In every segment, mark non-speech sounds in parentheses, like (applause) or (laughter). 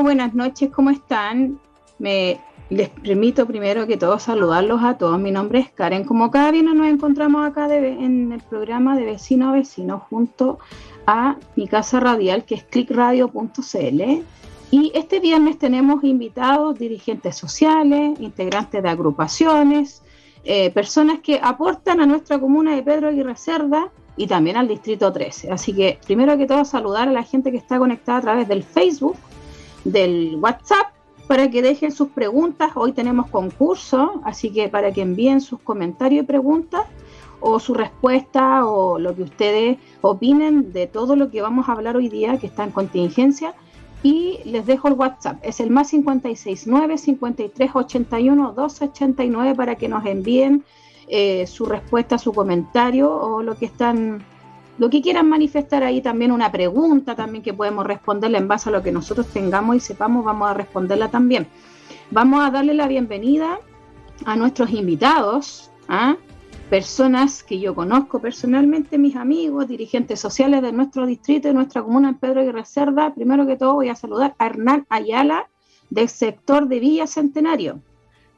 Buenas noches, ¿cómo están? Me les permito primero que todos saludarlos a todos. Mi nombre es Karen. Como cada viernes nos encontramos acá en el programa de vecino a vecino junto a mi casa radial que es clickradio.cl. Y este viernes tenemos invitados dirigentes sociales, integrantes de agrupaciones, eh, personas que aportan a nuestra comuna de Pedro Aguirre Cerda y también al Distrito 13. Así que primero que todo saludar a la gente que está conectada a través del Facebook, del WhatsApp para que dejen sus preguntas. Hoy tenemos concurso, así que para que envíen sus comentarios y preguntas o su respuesta o lo que ustedes opinen de todo lo que vamos a hablar hoy día que está en contingencia. Y les dejo el WhatsApp, es el más 569 5381 289 para que nos envíen eh, su respuesta, su comentario o lo que están lo que quieran manifestar ahí también una pregunta también que podemos responderla en base a lo que nosotros tengamos y sepamos, vamos a responderla también. Vamos a darle la bienvenida a nuestros invitados, a personas que yo conozco personalmente, mis amigos, dirigentes sociales de nuestro distrito, de nuestra comuna en Pedro y Reserva. Primero que todo voy a saludar a Hernán Ayala del sector de Villa Centenario.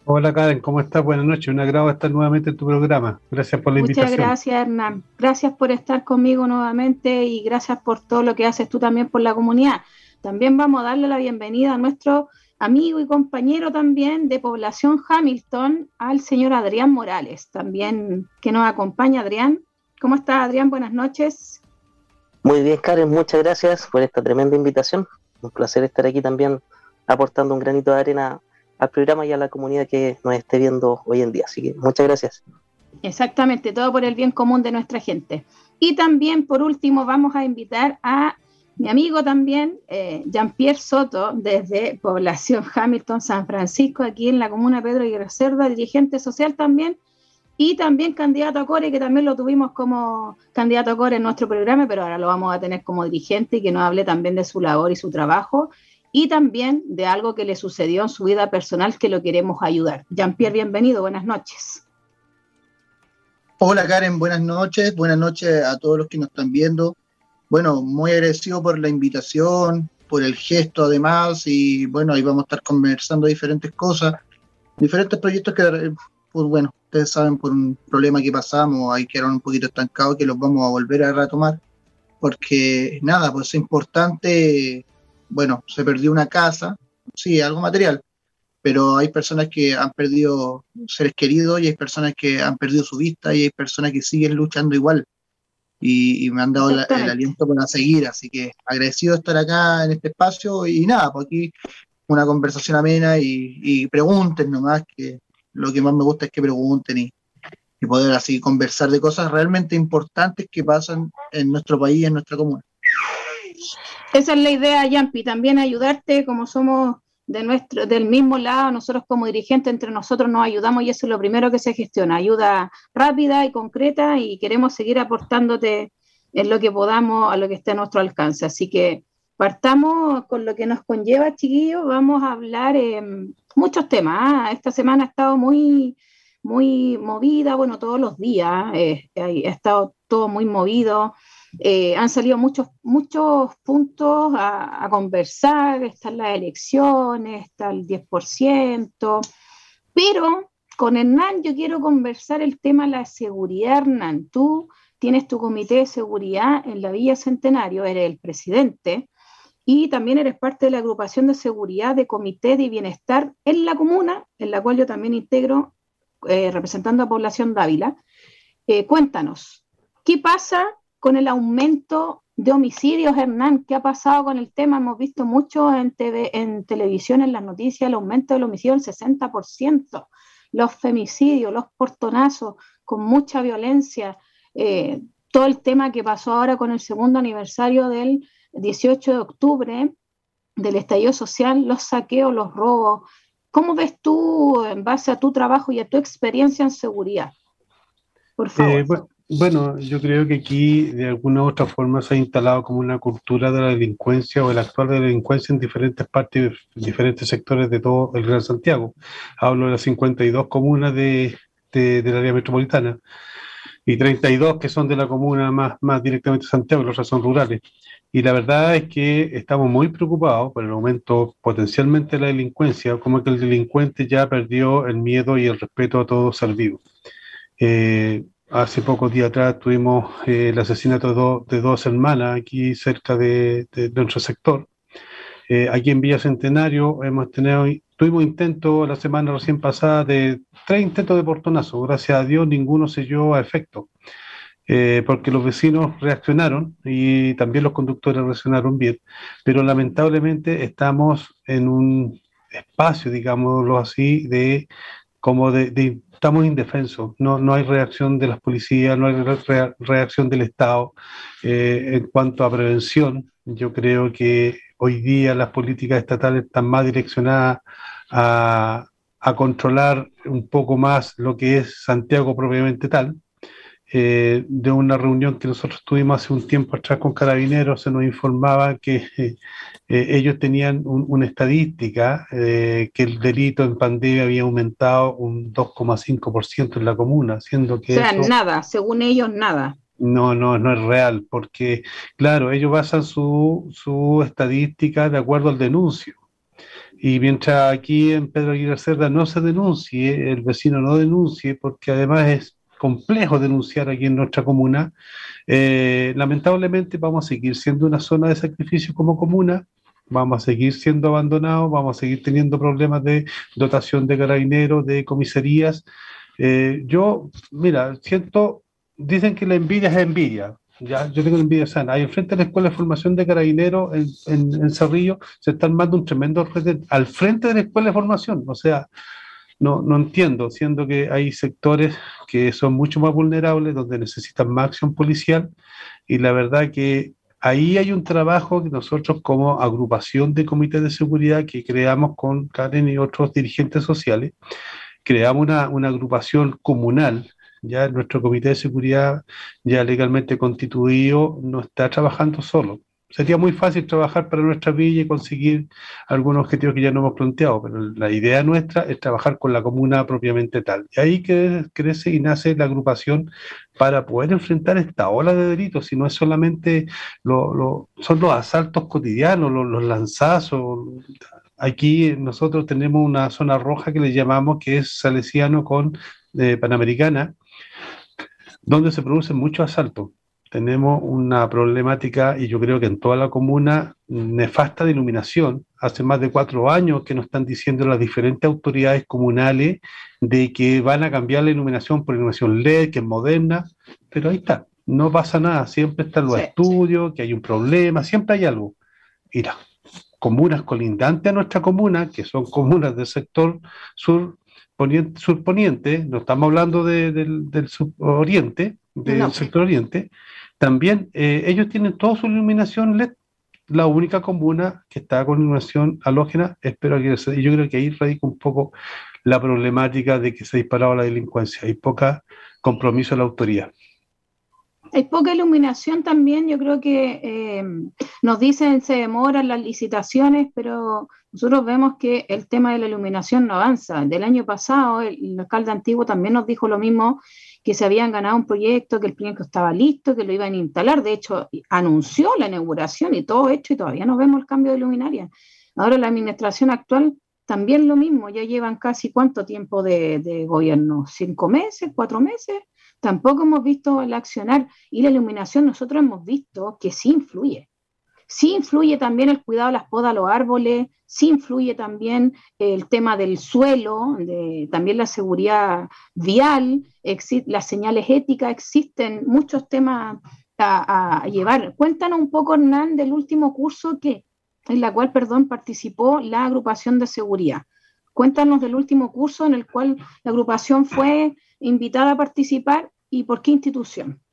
Hola Karen, ¿cómo estás? Buenas noches, un agrado estar nuevamente en tu programa. Gracias por la invitación. Muchas gracias Hernán, gracias por estar conmigo nuevamente y gracias por todo lo que haces tú también por la comunidad. También vamos a darle la bienvenida a nuestro amigo y compañero también de Población Hamilton, al señor Adrián Morales, también que nos acompaña. Adrián, ¿cómo estás Adrián? Buenas noches. Muy bien Karen, muchas gracias por esta tremenda invitación. Un placer estar aquí también aportando un granito de arena al programa y a la comunidad que nos esté viendo hoy en día. Así que muchas gracias. Exactamente, todo por el bien común de nuestra gente. Y también, por último, vamos a invitar a mi amigo también, eh, Jean-Pierre Soto, desde Población Hamilton, San Francisco, aquí en la comuna Pedro y Cerda, dirigente social también, y también candidato a Core, que también lo tuvimos como candidato a Core en nuestro programa, pero ahora lo vamos a tener como dirigente y que nos hable también de su labor y su trabajo y también de algo que le sucedió en su vida personal que lo queremos ayudar. Jean-Pierre, bienvenido, buenas noches. Hola Karen, buenas noches, buenas noches a todos los que nos están viendo. Bueno, muy agradecido por la invitación, por el gesto además, y bueno, ahí vamos a estar conversando diferentes cosas, diferentes proyectos que, pues bueno, ustedes saben por un problema que pasamos, ahí quedaron un poquito estancados, que los vamos a volver a retomar, porque nada, pues es importante bueno, se perdió una casa, sí, algo material, pero hay personas que han perdido seres queridos y hay personas que han perdido su vista y hay personas que siguen luchando igual. Y, me han dado el aliento para seguir, así que agradecido de estar acá en este espacio y nada, pues aquí una conversación amena y, pregunten nomás, que lo que más me gusta es que pregunten y, y poder así conversar de cosas realmente importantes que pasan en nuestro país, en nuestra comuna. Esa es la idea, Yampi, también ayudarte como somos de nuestro, del mismo lado, nosotros como dirigentes entre nosotros nos ayudamos y eso es lo primero que se gestiona, ayuda rápida y concreta y queremos seguir aportándote en lo que podamos, a lo que esté a nuestro alcance. Así que partamos con lo que nos conlleva, chiquillos, vamos a hablar en muchos temas. ¿ah? Esta semana ha estado muy, muy movida, bueno, todos los días eh, ha estado todo muy movido. Eh, han salido muchos, muchos puntos a, conversar, están las elecciones, está el 10%, pero con Hernán yo quiero conversar el tema de la seguridad, Hernán. Tú tienes tu comité de seguridad en la Villa Centenario, eres el presidente y también eres parte de la agrupación de seguridad de comité de bienestar en la comuna, en la cual yo también integro eh, representando a Población Dávila. Eh, cuéntanos, ¿qué pasa con el aumento de homicidios, Hernán, ¿qué ha pasado con el tema? Hemos visto mucho en, en televisión, en las noticias, el aumento del homicidio del 60%, los femicidios, los portonazos con mucha violencia, eh, todo el tema que pasó ahora con el segundo aniversario del 18 de octubre del estallido social, los saqueos, los robos. ¿Cómo ves tú, en base a tu trabajo y a tu experiencia en seguridad? Por favor. Eh, yo creo que aquí de alguna u otra forma se ha instalado como una cultura de la delincuencia o el actual de la delincuencia en diferentes partes, en diferentes sectores de todo el Gran Santiago. Hablo de las 52 comunas de, del área metropolitana y 32 que son de la comuna más, más directamente Santiago, los otras son rurales. Y la verdad es que estamos muy preocupados por el aumento potencialmente de la delincuencia, como que el delincuente ya perdió el miedo y el respeto a todo ser vivo. Eh, hace pocos días atrás tuvimos eh, el asesinato de, dos hermanas aquí cerca de, nuestro sector. Eh, aquí en Villa Centenario hemos tenido, tuvimos intentos la semana recién pasada de tres intentos de portonazo. Gracias a Dios ninguno se dio a efecto. Eh, porque los vecinos reaccionaron y también los conductores reaccionaron bien, pero lamentablemente estamos en un espacio, digámoslo así, de como de, estamos indefensos, no, no hay reacción de las policías, no hay reacción del Estado eh, en cuanto a prevención. Yo creo que hoy día las políticas estatales están más direccionadas a, a controlar un poco más lo que es Santiago propiamente tal, eh, de una reunión que nosotros tuvimos hace un tiempo atrás con carabineros, se nos informaba que eh, ellos tenían una estadística eh, que el delito en pandemia había aumentado un 2,5% en la comuna, siendo que... O sea, nada, según ellos, nada. No, no, no es real, porque, claro, ellos basan su, su estadística de acuerdo al denuncio. Y mientras aquí en Pedro Aguirre Cerda no se denuncie, el vecino no denuncie, porque además es complejo denunciar aquí en nuestra comuna. Eh, lamentablemente vamos a seguir siendo una zona de sacrificio como comuna, vamos a seguir siendo abandonados, vamos a seguir teniendo problemas de dotación de carabineros, de comisarías. Eh, yo, mira, siento, dicen que la envidia es envidia. Ya, yo tengo envidia sana. Ahí enfrente de la Escuela de Formación de Carabineros en, en, Cerrillo se está armando un tremendo al frente de la Escuela de Formación. O sea, no, no entiendo, siendo que hay sectores que son mucho más vulnerables, donde necesitan más acción policial, y la verdad que ahí hay un trabajo que nosotros como agrupación de comités de seguridad que creamos con Karen y otros dirigentes sociales, creamos una, una agrupación comunal ya nuestro comité de seguridad ya legalmente constituido no está trabajando solo, sería muy fácil trabajar para nuestra villa y conseguir algunos objetivos que ya no hemos planteado, pero la idea nuestra es trabajar con la comuna propiamente tal. Y ahí crece y nace la agrupación para poder enfrentar esta ola de delitos, si no es solamente lo, son los asaltos cotidianos, los, lanzazos. Aquí nosotros tenemos una zona roja que le llamamos que es Salesiano con eh, Panamericana, donde se producen muchos asaltos tenemos una problemática, y yo creo que en toda la comuna, nefasta de iluminación. Hace más de cuatro años que nos están diciendo las diferentes autoridades comunales de que van a cambiar la iluminación por iluminación LED, que es moderna, pero ahí está, no pasa nada, siempre están los estudios, que hay un problema, siempre hay algo. Mira, comunas colindantes a nuestra comuna, que son comunas del sector sur, poniente, surponiente, no estamos hablando del, del suroriente, del sector oriente, también eh, ellos tienen toda su iluminación LED. La única comuna que está con iluminación halógena espero que yo creo que ahí radica un poco la problemática de que se ha disparado la delincuencia. Hay poca compromiso de la autoridad. Hay poca iluminación también, yo creo que eh, nos dicen se demoran las licitaciones, pero nosotros vemos que el tema de la iluminación no avanza. Del año pasado, el alcalde antiguo también nos dijo lo mismo que se habían ganado un proyecto, que el proyecto estaba listo, que lo iban a instalar. De hecho, anunció la inauguración y todo hecho y todavía no vemos el cambio de luminaria. Ahora la administración actual también lo mismo, ya llevan casi cuánto tiempo de, gobierno, cinco meses, cuatro meses. Tampoco hemos visto el accionar y la iluminación nosotros hemos visto que sí influye. Sí influye también el cuidado de las podas a los árboles, sí influye también el tema del suelo, de, también la seguridad vial, las señales éticas, existen muchos temas a, llevar. Cuéntanos un poco, Hernán, del último curso que, en la cual, perdón, participó la agrupación de seguridad. Cuéntanos del último curso en el cual la agrupación fue invitada a participar y por qué institución.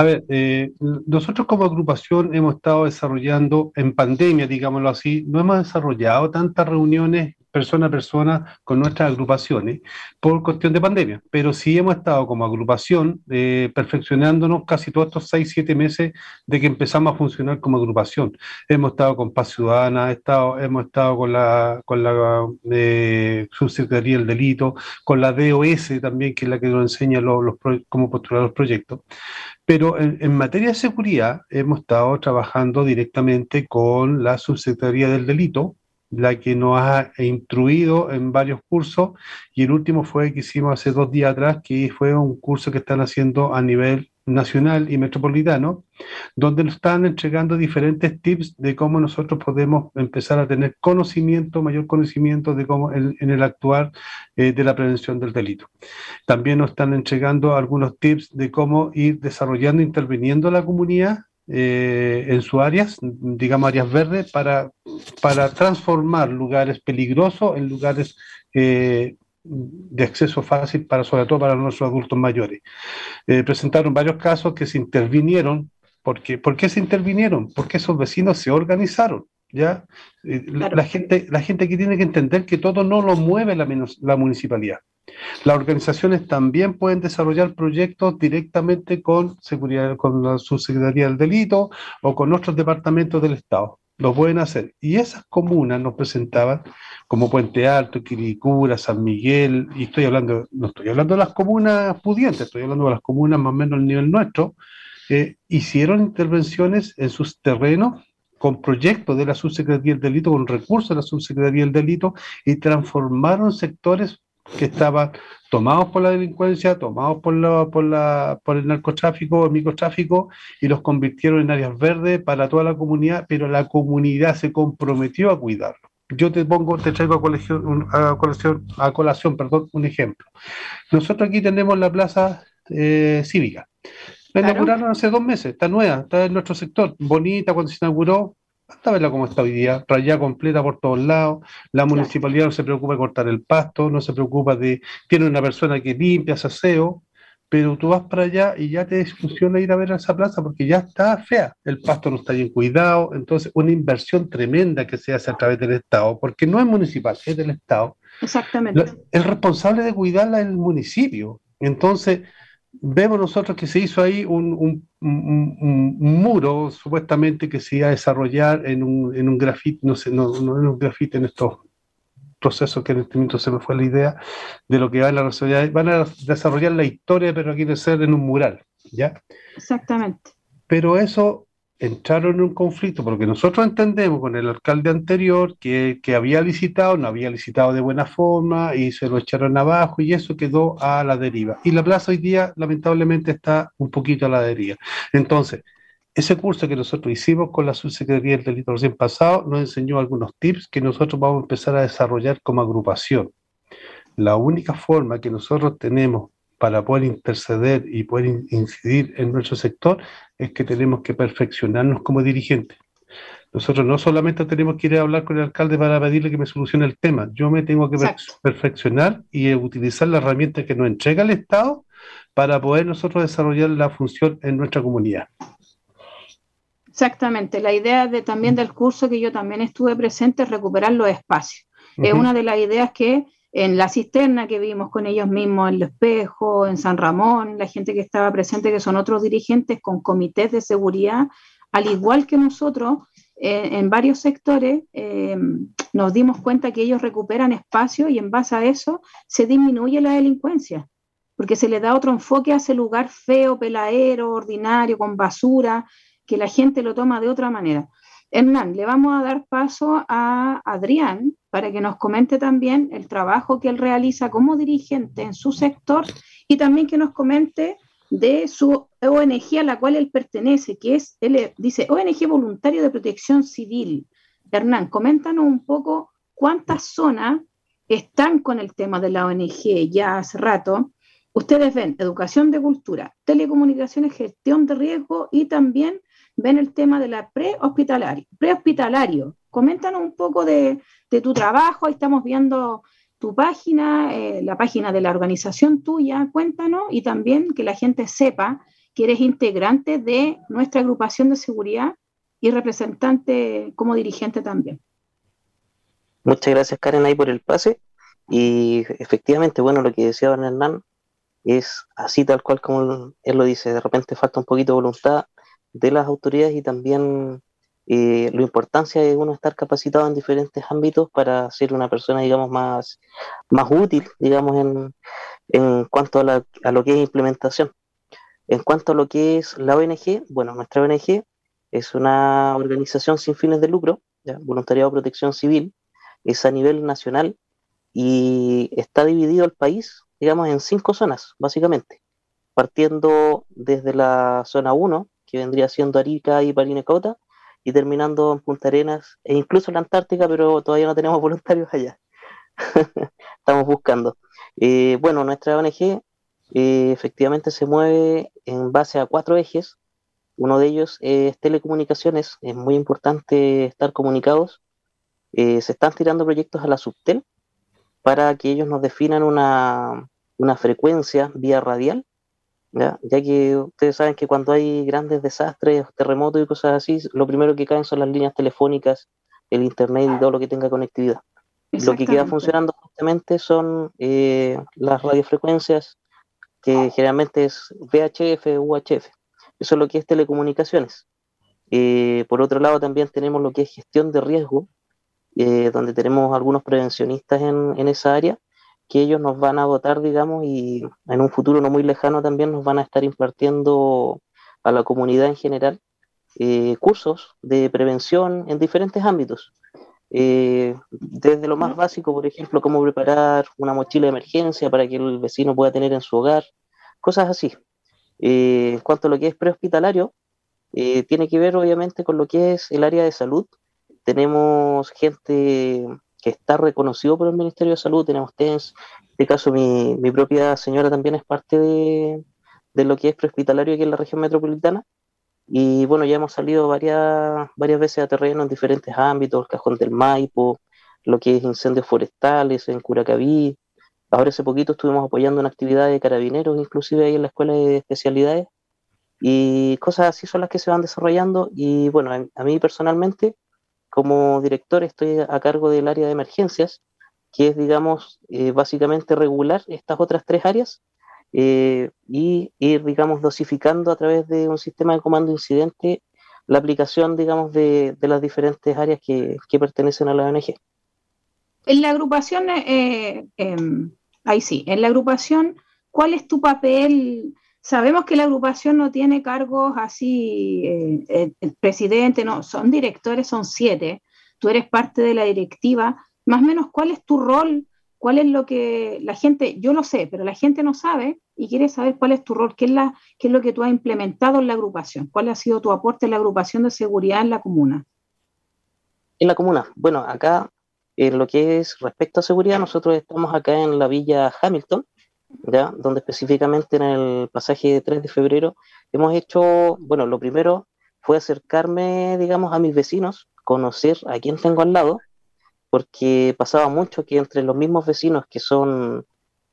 A ver, eh, nosotros como agrupación hemos estado desarrollando en pandemia, digámoslo así, no hemos desarrollado tantas reuniones persona a persona con nuestras agrupaciones por cuestión de pandemia, pero sí hemos estado como agrupación eh, perfeccionándonos casi todos estos seis, siete meses de que empezamos a funcionar como agrupación. Hemos estado con Paz Ciudadana, estado, hemos estado con la, con la eh, Subsecretaría del Delito, con la DOS también, que es la que nos enseña los, cómo postular los proyectos. Pero en, materia de seguridad hemos estado trabajando directamente con la Subsecretaría del Delito, la que nos ha instruido en varios cursos y el último fue que hicimos hace dos días atrás, que fue un curso que están haciendo a nivel nacional y metropolitano, donde nos están entregando diferentes tips de cómo nosotros podemos empezar a tener conocimiento, mayor conocimiento de cómo en, el actuar eh, de la prevención del delito. También nos están entregando algunos tips de cómo ir desarrollando, interviniendo la comunidad eh, en sus áreas, digamos áreas verdes, para, para transformar lugares peligrosos en lugares eh, de acceso fácil para sobre todo para nuestros adultos mayores. Eh, presentaron varios casos que se intervinieron. Porque, ¿Por qué se intervinieron? Porque esos vecinos se organizaron. ¿ya? Eh, la, gente, la gente aquí tiene que entender que todo no lo mueve la, la municipalidad. Las organizaciones también pueden desarrollar proyectos directamente con seguridad, con la subsecretaría del delito o con otros departamentos del Estado. Lo pueden hacer. Y esas comunas nos presentaban como Puente Alto, Quiricura, San Miguel, y estoy hablando, no estoy hablando de las comunas pudientes, estoy hablando de las comunas más o menos al nivel nuestro, eh, hicieron intervenciones en sus terrenos con proyectos de la Subsecretaría del Delito, con recursos de la Subsecretaría del Delito, y transformaron sectores que estaban tomados por la delincuencia, tomados por, la, por, la, por el narcotráfico, el microtráfico, y los convirtieron en áreas verdes para toda la comunidad, pero la comunidad se comprometió a cuidarlo. Yo te pongo, te traigo a, colación, a, colación, a colación perdón, un ejemplo. Nosotros aquí tenemos la plaza eh, cívica. La inauguraron hace dos meses, está nueva, está en nuestro sector, bonita cuando se inauguró, hasta verla como está hoy día, rayada completa por todos lados, la municipalidad no se preocupa de cortar el pasto, no se preocupa de, tiene una persona que limpia, hace aseo, pero tú vas para allá y ya te funciona ir a ver a esa plaza porque ya está fea, el pasto no está bien cuidado, entonces una inversión tremenda que se hace a través del Estado, porque no es municipal, es del Estado. Exactamente. El responsable de cuidarla es el municipio. Entonces, vemos nosotros que se hizo ahí un, muro supuestamente que se iba a desarrollar en un, en un grafite, no sé, no, no en un grafite, en estos proceso que en este momento se me fue la idea de lo que van a desarrollar. Van a desarrollar la historia, pero quiere ser en un mural, ¿ya? Exactamente. Pero eso entraron en un conflicto, porque nosotros entendemos con el alcalde anterior que, que, había licitado, no había licitado de buena forma y se lo echaron abajo y eso quedó a la deriva. Y la plaza hoy día lamentablemente está un poquito a la deriva. Entonces, ese curso que nosotros hicimos con la Subsecretaría del Delito recién pasado nos enseñó algunos tips que nosotros vamos a empezar a desarrollar como agrupación. La única forma que nosotros tenemos para poder interceder y poder incidir en nuestro sector es que tenemos que perfeccionarnos como dirigentes. Nosotros no solamente tenemos que ir a hablar con el alcalde para pedirle que me solucione el tema, yo me tengo que perfeccionar y utilizar la herramienta que nos entrega el Estado para poder nosotros desarrollar la función en nuestra comunidad. Exactamente, la idea de, también del curso que yo también estuve presente es recuperar los espacios. Es una de las ideas que en la cisterna que vimos con ellos mismos, en el espejo, en San Ramón, la gente que estaba presente, que son otros dirigentes con comités de seguridad, al igual que nosotros, eh, en varios sectores, eh, nos dimos cuenta que ellos recuperan espacio y en base a eso se disminuye la delincuencia, porque se le da otro enfoque a ese lugar feo, peladero, ordinario, con basura, que la gente lo toma de otra manera. Hernán, le vamos a dar paso a Adrián para que nos comente también el trabajo que él realiza como dirigente en su sector y también que nos comente de su ONG a la cual él pertenece, que es, él dice, ONG Voluntario de Protección Civil. Hernán, coméntanos un poco cuántas zonas están con el tema de la ONG ya hace rato. Ustedes ven educación de cultura, telecomunicaciones, gestión de riesgo y también ven el tema de la prehospitalario. Prehospitalario, coméntanos un poco de, tu trabajo, ahí estamos viendo tu página, eh, la página de la organización tuya, cuéntanos y también que la gente sepa que eres integrante de nuestra agrupación de seguridad y representante como dirigente también. Muchas gracias Karen ahí por el pase. Y efectivamente, bueno, lo que decía don Hernán es así tal cual como él lo dice. De repente falta un poquito de voluntad de las autoridades y también eh, la importancia de uno estar capacitado en diferentes ámbitos para ser una persona, digamos, más, más útil, digamos, en, en cuanto a, a lo que es implementación. En cuanto a lo que es la ONG, bueno, nuestra ONG es una organización sin fines de lucro, voluntariado de protección civil, es a nivel nacional y está dividido el país, digamos, en cinco zonas, básicamente, partiendo desde la zona 1, que vendría siendo Arica y Parinacota, y terminando en Punta Arenas e incluso en la Antártica, pero todavía no tenemos (laughs) voluntarios allá. (laughs) Estamos buscando. Eh, bueno, nuestra ONG eh, efectivamente se mueve en base a cuatro ejes. Uno de ellos es telecomunicaciones. Es muy importante estar comunicados. Eh, se están tirando proyectos a la Subtel para que ellos nos definan una, una frecuencia vía radial ¿ya? que ustedes saben que cuando hay grandes desastres, terremotos y cosas así, lo primero que caen son las líneas telefónicas, el internet y todo lo que tenga conectividad. Lo que queda funcionando justamente son eh, las radiofrecuencias, que generalmente es VHF, UHF. Eso es lo que es telecomunicaciones. Eh, por otro lado, también tenemos lo que es gestión de riesgo, eh, donde tenemos algunos prevencionistas en, en esa área que ellos nos van a votar, digamos, y en un futuro no muy lejano también nos van a estar impartiendo a la comunidad en general eh, cursos de prevención en diferentes ámbitos. Eh, desde lo más básico, por ejemplo, cómo preparar una mochila de emergencia para que el vecino pueda tener en su hogar, cosas así. Eh, en cuanto a lo que es prehospitalario, tiene que ver obviamente con lo que es el área de salud. Tenemos gente que está reconocido por el Ministerio de Salud, tenemos TENS, en este caso mi, mi propia señora también es parte de, de, lo que es prehospitalario aquí en la región metropolitana, y bueno, ya hemos salido varias, varias veces a terreno en diferentes ámbitos, el Cajón del Maipo, lo que es incendios forestales en Curacaví, ahora hace poquito estuvimos apoyando una actividad de carabineros, inclusive ahí en la Escuela de Especialidades, y cosas así son las que se van desarrollando, y bueno, a mí personalmente como director estoy a cargo del área de emergencias, que es, digamos, eh, básicamente regular estas otras tres áreas eh, y ir, digamos, dosificando a través de un sistema de comando incidente la aplicación, digamos, de, las diferentes áreas que, pertenecen a la ONG. En la agrupación, eh, em, ahí sí, en la agrupación, ¿cuál es tu papel Sabemos que la agrupación no tiene cargos así, eh, el presidente, no, son directores, son siete, tú eres parte de la directiva, más o menos cuál es tu rol, cuál es lo que la gente, yo lo sé, pero la gente no sabe y quiere saber cuál es tu rol, qué es, la, qué es lo que tú has implementado en la agrupación, cuál ha sido tu aporte en la agrupación de seguridad en la comuna. En la comuna, bueno, acá en lo que es respecto a seguridad, nosotros estamos acá en la villa Hamilton, ¿ya? donde específicamente en el pasaje de 3 de febrero hemos hecho, bueno, lo primero fue acercarme, digamos, a mis vecinos, conocer a quién tengo al lado, porque pasaba mucho que entre los mismos vecinos que son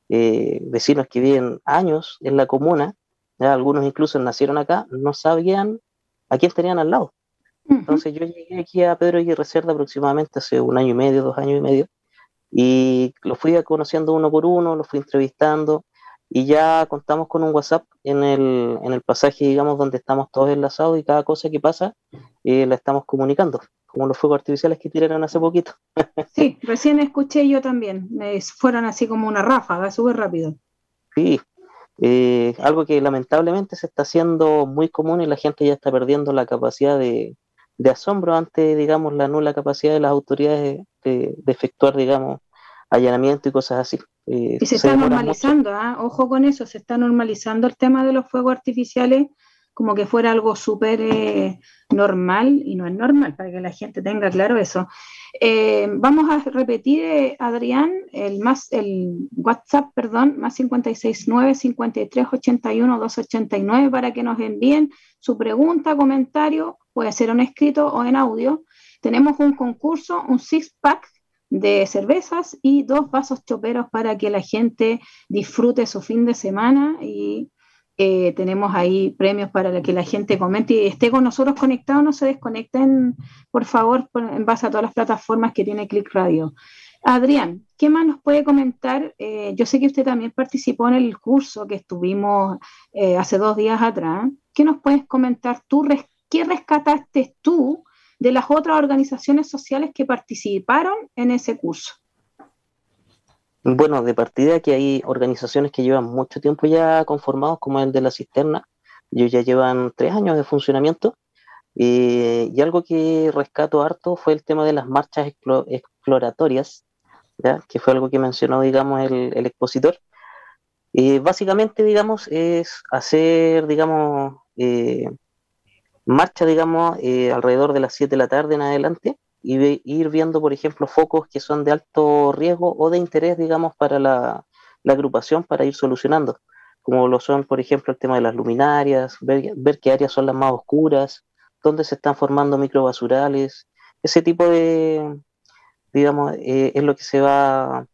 eh, vecinos que viven años en la comuna, ¿ya? algunos incluso nacieron acá, no sabían a quién tenían al lado. Entonces yo llegué aquí a Pedro y Cerda aproximadamente hace un año y medio, dos años y medio, y lo fui conociendo uno por uno, lo fui entrevistando y ya contamos con un WhatsApp en el, en el pasaje, digamos, donde estamos todos enlazados y cada cosa que pasa eh, la estamos comunicando, como los fuegos artificiales que tiraron hace poquito. (laughs) Sí, recién escuché yo también, fueron así como una ráfaga, súper rápido. Sí, eh, algo que lamentablemente se está haciendo muy común y la gente ya está perdiendo la capacidad de, de asombro ante, digamos, la nula capacidad de las autoridades de, efectuar, digamos, allanamiento y cosas así. Eh, y se, está normalizando, ¿ah? ojo con eso, se está normalizando el tema de los fuegos artificiales como que fuera algo súper eh, normal y no es normal, para que la gente tenga claro eso. Eh, vamos a repetir, Adrián, el, más, el WhatsApp, perdón, más 569 53 81 289 para que nos envíen su pregunta, comentario puede ser en escrito o en audio. Tenemos un concurso, un six-pack de cervezas y dos vasos choperos para que la gente disfrute su fin de semana y Eh, tenemos ahí premios para que la gente comente y esté con nosotros conectado, no se desconecten, por favor, en base a todas las plataformas que tiene Click Radio. Adrián, ¿qué más nos puede comentar? Eh, yo sé que usted también participó en el curso que estuvimos eh, hace dos días atrás. ¿Qué nos puedes comentar tú? ¿Qué rescataste tú de las otras organizaciones sociales que participaron en ese curso? Bueno, de partida que hay organizaciones que llevan mucho tiempo ya conformados, como el de la cisterna. Ellos ya llevan tres años de funcionamiento. Eh, y algo que rescato harto fue el tema de las marchas exploratorias, ¿ya? que fue algo que mencionó, digamos, el, expositor. Eh, básicamente, digamos, es hacer, digamos, eh, marcha, digamos, alrededor de las 7 de la tarde en adelante, y ir viendo, por ejemplo, focos que son de alto riesgo o de interés, digamos, para la, agrupación para ir solucionando, como lo son, por ejemplo, el tema de las luminarias, ver, qué áreas son las más oscuras, dónde se están formando microbasurales, ese tipo de, digamos, eh, es lo que se va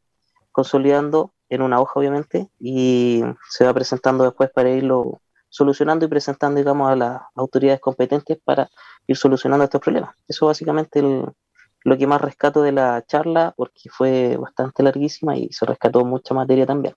consolidando en una hoja, obviamente, y se va presentando después para irlo solucionando y presentando, digamos, a las autoridades competentes para ir solucionando estos problemas. Eso básicamente lo que más rescato de la charla, porque fue bastante larguísima y se rescató mucha materia también.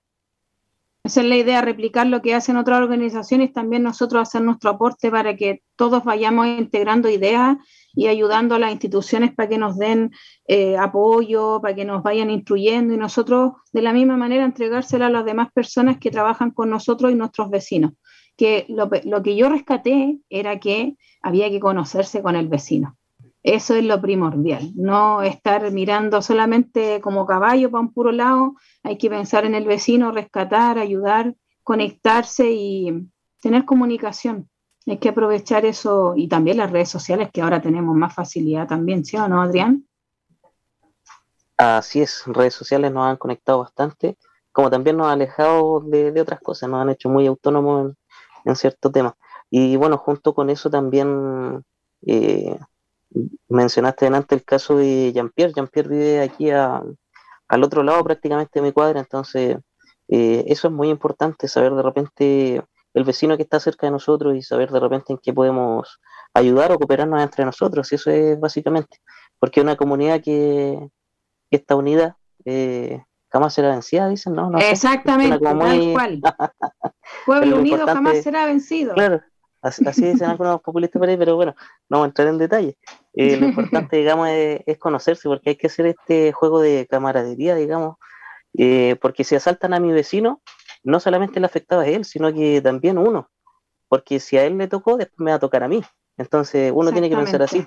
Esa es la idea, replicar lo que hacen otras organizaciones, también nosotros hacer nuestro aporte para que todos vayamos integrando ideas y ayudando a las instituciones para que nos den eh, apoyo, para que nos vayan instruyendo y nosotros de la misma manera entregársela a las demás personas que trabajan con nosotros y nuestros vecinos que lo, que yo rescaté era que había que conocerse con el vecino. Eso es lo primordial, no estar mirando solamente como caballo para un puro lado, hay que pensar en el vecino, rescatar, ayudar, conectarse y tener comunicación. Hay que aprovechar eso y también las redes sociales que ahora tenemos más facilidad también, ¿sí o no, Adrián? Así es, redes sociales nos han conectado bastante, como también nos han alejado de, de otras cosas, nos han hecho muy autónomos en cierto tema. Y bueno, junto con eso también eh, mencionaste delante el caso de Jean-Pierre. Jean-Pierre vive aquí al otro lado prácticamente de mi cuadra, entonces eh, eso es muy importante, saber de repente el vecino que está cerca de nosotros y saber de repente en qué podemos ayudar o cooperarnos entre nosotros. Y eso es básicamente, porque una comunidad que, está unida eh, jamás será vencida, dicen, ¿no? Exactamente, tal cual. (laughs) Pueblo unido jamás será vencido. Claro, así, dicen algunos (laughs) populistas por ahí, pero bueno, no vamos a entrar en detalle. Eh, lo importante, (laughs) digamos, es, conocerse, porque hay que hacer este juego de camaradería, digamos, eh, porque si asaltan a mi vecino, no solamente le afectaba a él, sino que también uno, porque si a él le tocó, después me va a tocar a mí. Entonces, uno tiene que pensar así.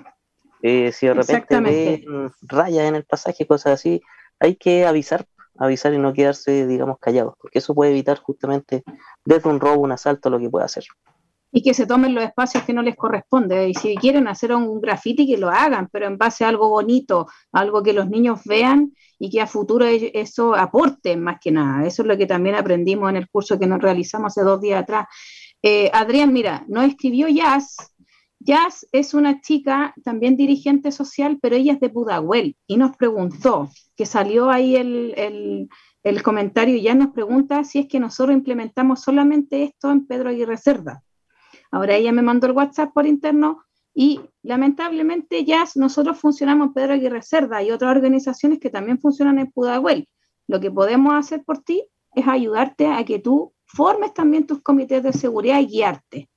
Eh, si de repente ve rayas en el pasaje, cosas así, hay que avisar, avisar y no quedarse, digamos, callados, porque eso puede evitar justamente desde un robo, un asalto, lo que pueda hacer. Y que se tomen los espacios que no les corresponde. Y si quieren hacer un graffiti, que lo hagan, pero en base a algo bonito, algo que los niños vean y que a futuro e-, eso aporte más que nada. Eso es lo que también aprendimos en el curso que nos realizamos hace dos días atrás. Eh, Adrián, mira, nos escribió Jazz. Jazz es una chica, también dirigente social, pero ella es de Pudahuel y nos preguntó, que salió ahí el, comentario y ya nos pregunta si es que nosotros implementamos solamente esto en Pedro Aguirre Cerda. Ahora ella me mandó el WhatsApp por interno y lamentablemente ya nosotros funcionamos en Pedro Aguirre Cerda y otras organizaciones que también funcionan en Pudahuel. Lo que podemos hacer por ti es ayudarte a que tú formes también tus comités de seguridad y guiarte.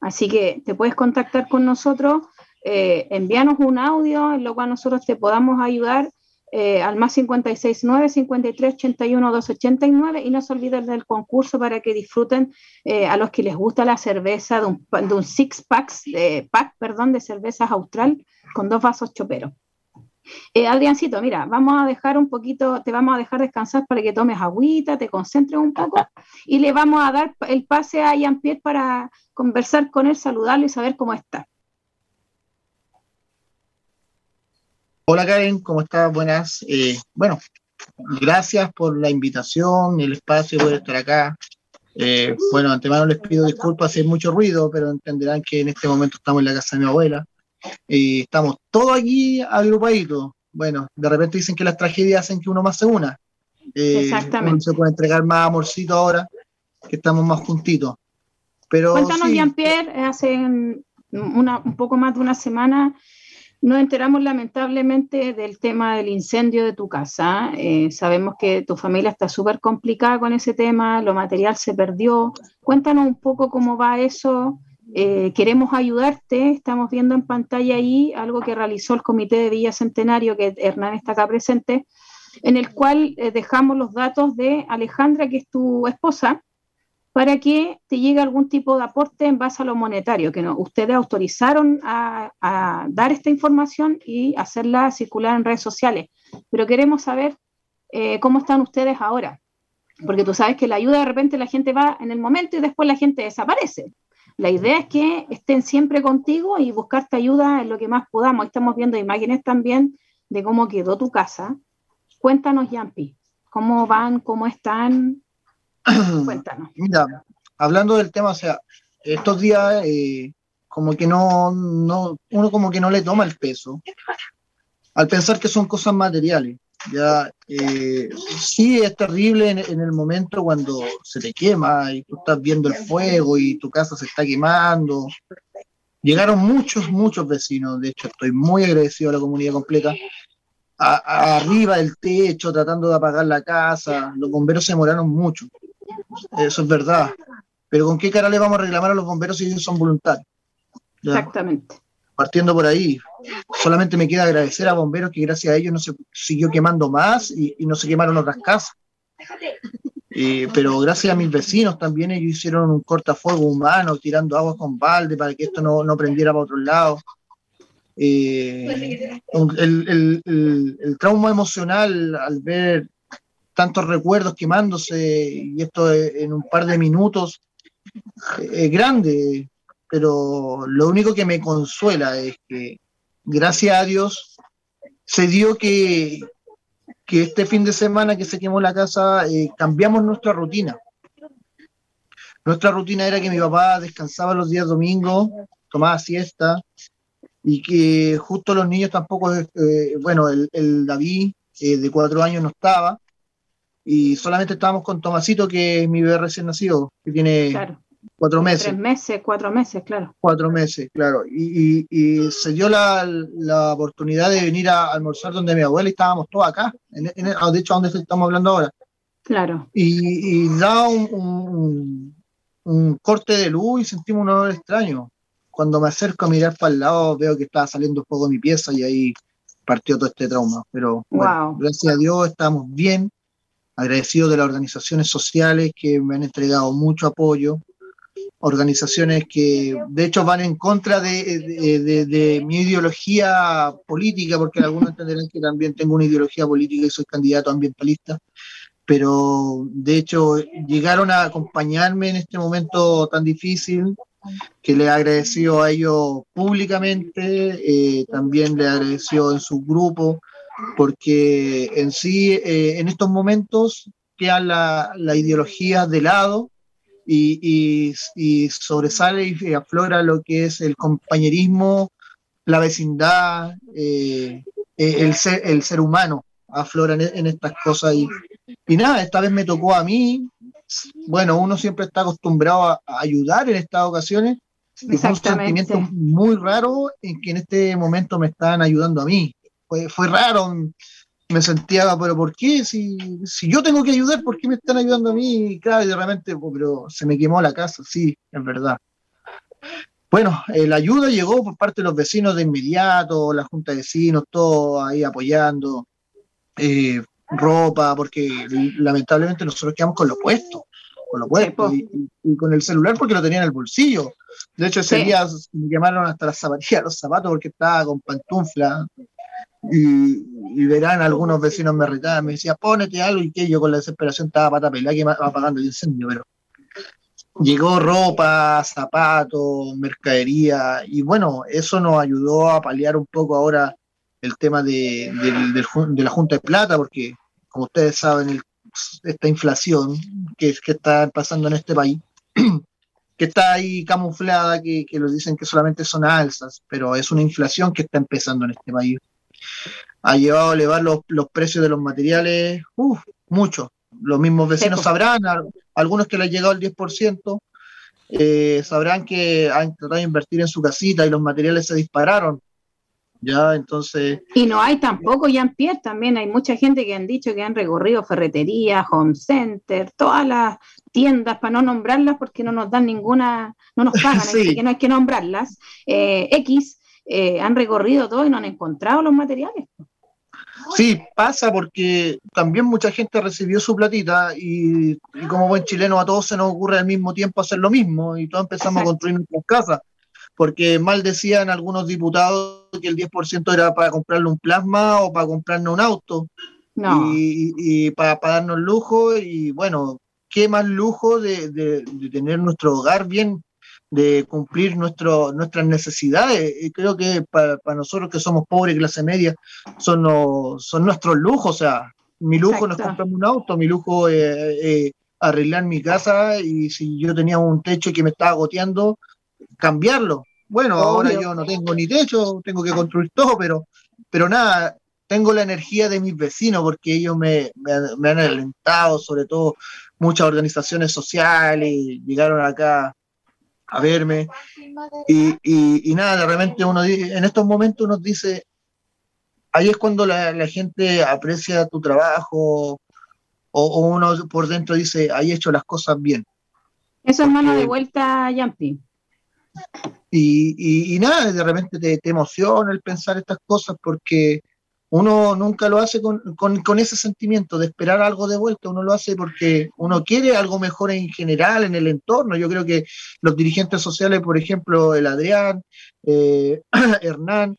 Así que te puedes contactar con nosotros, eh, envíanos un audio en lo cual nosotros te podamos ayudar eh, al más 569 53 81 289 y no se olviden del concurso para que disfruten eh, a los que les gusta la cerveza de un, de un six packs, de, pack perdón, de cervezas austral con dos vasos choperos. Eh, Adriancito, mira, vamos a dejar un poquito, te vamos a dejar descansar para que tomes agüita, te concentres un poco y le vamos a dar el pase a Jean-Pierre para conversar con él, saludarlo y saber cómo está. Hola Karen, ¿cómo estás? Buenas. Eh, bueno, gracias por la invitación, el espacio poder estar acá. Eh, bueno, antemano les pido disculpas si hay mucho ruido, pero entenderán que en este momento estamos en la casa de mi abuela. Estamos todos aquí agrupaditos. Bueno, de repente dicen que las tragedias hacen que uno más se una. Eh, Exactamente. se puede entregar más amorcito ahora, que estamos más juntitos. Pero Cuéntanos, Jean-Pierre, hace una, un poco más de una semana nos enteramos lamentablemente del tema del incendio de tu casa. Eh, sabemos que tu familia está súper complicada con ese tema, lo material se perdió. Cuéntanos un poco cómo va eso. Eh, queremos ayudarte. Estamos viendo en pantalla ahí algo que realizó el Comité de Villa Centenario, que Hernán está acá presente, en el cual eh, dejamos los datos de Alejandra, que es tu esposa, para que te llegue algún tipo de aporte en base a lo monetario, que no, ustedes autorizaron a, dar esta información y hacerla circular en redes sociales. Pero queremos saber eh, cómo están ustedes ahora, porque tú sabes que la ayuda de repente la gente va en el momento y después la gente desaparece. La idea es que estén siempre contigo y buscarte ayuda en lo que más podamos. Estamos viendo imágenes también de cómo quedó tu casa. Cuéntanos, Yampi, cómo van, cómo están, (clears throat) Cuéntanos. Mira, hablando del tema, o sea, estos días eh, como que no, no, uno como que no le toma el peso al pensar que son cosas materiales. Ya, eh, sí es terrible en, el momento cuando se te quema y tú estás viendo el fuego y tu casa se está quemando. Llegaron muchos, muchos vecinos, de hecho estoy muy agradecido a la comunidad completa, arriba del techo tratando de apagar la casa, los bomberos se demoraron mucho. Eso es verdad. Pero ¿con qué cara le vamos a reclamar a los bomberos si ellos son voluntarios? Exactamente. Partiendo por ahí, solamente me queda agradecer a bomberos que gracias a ellos no se siguió quemando más y, no se quemaron otras casas. pero gracias a mis vecinos también ellos hicieron un cortafuego humano tirando agua con balde para que esto no, prendiera para otro lado. Eh, el, el, trauma emocional al ver tantos recuerdos quemándose y esto en un par de minutos es grande, pero lo único que me consuela es que gracias a Dios se dio que, que este fin de semana que se quemó la casa eh, cambiamos nuestra rutina. Nuestra rutina era que mi papá descansaba los días domingos, tomaba siesta y que justo los niños tampoco, eh, bueno, el, David eh, de cuatro años no estaba y solamente estábamos con Tomasito, que es mi bebé recién nacido, que tiene cuatro meses. Tres meses, cuatro meses, claro. Cuatro meses, claro. Y, se dio la, oportunidad de venir a almorzar donde mi abuela y estábamos todos acá, en, ah, de hecho, donde estamos hablando ahora. Claro. Y, da un, un, corte de luz y sentimos un olor extraño. Cuando me acerco a mirar para el lado, veo que estaba saliendo un poco de mi pieza y ahí partió todo este trauma. Pero gracias a Dios estamos bien agradecido de las organizaciones sociales que me han entregado mucho apoyo, organizaciones que de hecho van en contra de, mi ideología política, porque algunos entenderán que también tengo una ideología política y soy candidato ambientalista, pero de hecho llegaron a acompañarme en este momento tan difícil que le agradeció a ellos públicamente, eh, también le agradeció en su grupo, porque en sí, eh, en estos momentos, queda la, la ideología de lado y, y, sobresale y aflora lo que es el compañerismo, la vecindad, eh, eh, el, ser, el ser humano aflora en, estas cosas. Y, y, nada, esta vez me tocó a mí. Bueno, uno siempre está acostumbrado a, ayudar en estas ocasiones. Y fue un sentimiento muy raro en que en este momento me están ayudando a mí fue, raro, me sentía, pero ¿por qué? Si, si yo tengo que ayudar, ¿por qué me están ayudando a mí? claro, y de repente, pues, pero se me quemó la casa, sí, es verdad. Bueno, eh, la ayuda llegó por parte de los vecinos de inmediato, la junta de vecinos, todos ahí apoyando, eh, ropa, porque lamentablemente nosotros quedamos con lo puesto, con lo puesto, y, con el celular porque lo tenía en el bolsillo. De hecho, ese día me llamaron hasta las zapatillas, los zapatos, porque estaba con pantufla, y, verán algunos vecinos me retaban, me decían, ponete algo y que yo con la desesperación estaba pata pelada que apagando el incendio, pero llegó ropa, zapatos, mercadería y bueno, eso nos ayudó a paliar un poco ahora el tema de, la Junta de Plata, porque como ustedes saben, esta inflación que, que está pasando en este país, (clears throat) que está ahí camuflada, que, que nos dicen que solamente son alzas, pero es una inflación que está empezando en este país ha llevado a elevar los, precios de los materiales, mucho. Los mismos vecinos sabrán, algunos que les ha llegado el 10%, eh, sabrán que han tratado de invertir en su casita y los materiales se dispararon. Ya, entonces. Y no hay tampoco, Jean-Pierre, también hay mucha gente que han dicho que han recorrido ferretería, home center, todas las tiendas, para no nombrarlas porque no nos dan ninguna, no nos (laughs) pagan, así que no hay que nombrarlas. Eh, X eh, han recorrido todo y no han encontrado los materiales. Sí, pasa porque también mucha gente recibió su platita y, como buen chileno a todos se nos ocurre al mismo tiempo hacer lo mismo y todos empezamos a construir nuestras casas, porque mal decían algunos diputados que el 10% era para comprarle un plasma o para comprarle un auto. Y, para, darnos lujo y bueno, qué más lujo de, de tener nuestro hogar bien de cumplir nuestro, nuestras necesidades. Y creo que para, nosotros que somos pobres, clase media, son, son nuestros lujos. O sea, mi lujo no es comprarme un auto, mi lujo es arreglar mi casa y si yo tenía un techo que me estaba goteando, cambiarlo. Bueno, ahora yo no tengo ni techo, tengo que construir todo, pero, pero nada, tengo la energía de mis vecinos porque ellos me, me, me han alentado, sobre todo muchas organizaciones sociales, llegaron acá a verme. Y, y, nada, de repente uno en estos momentos uno dice, ahí es cuando la, gente aprecia tu trabajo o, uno por dentro dice, ahí he hecho las cosas bien. Eso es mano de vuelta, Yampi. Y, y, nada, de repente te, te, emociona el pensar estas cosas porque uno nunca lo hace con, ese sentimiento de esperar algo de vuelta, uno lo hace porque uno quiere algo mejor en general, en el entorno. Yo creo que los dirigentes sociales, por ejemplo, el Adrián, eh, (clears throat) Hernán,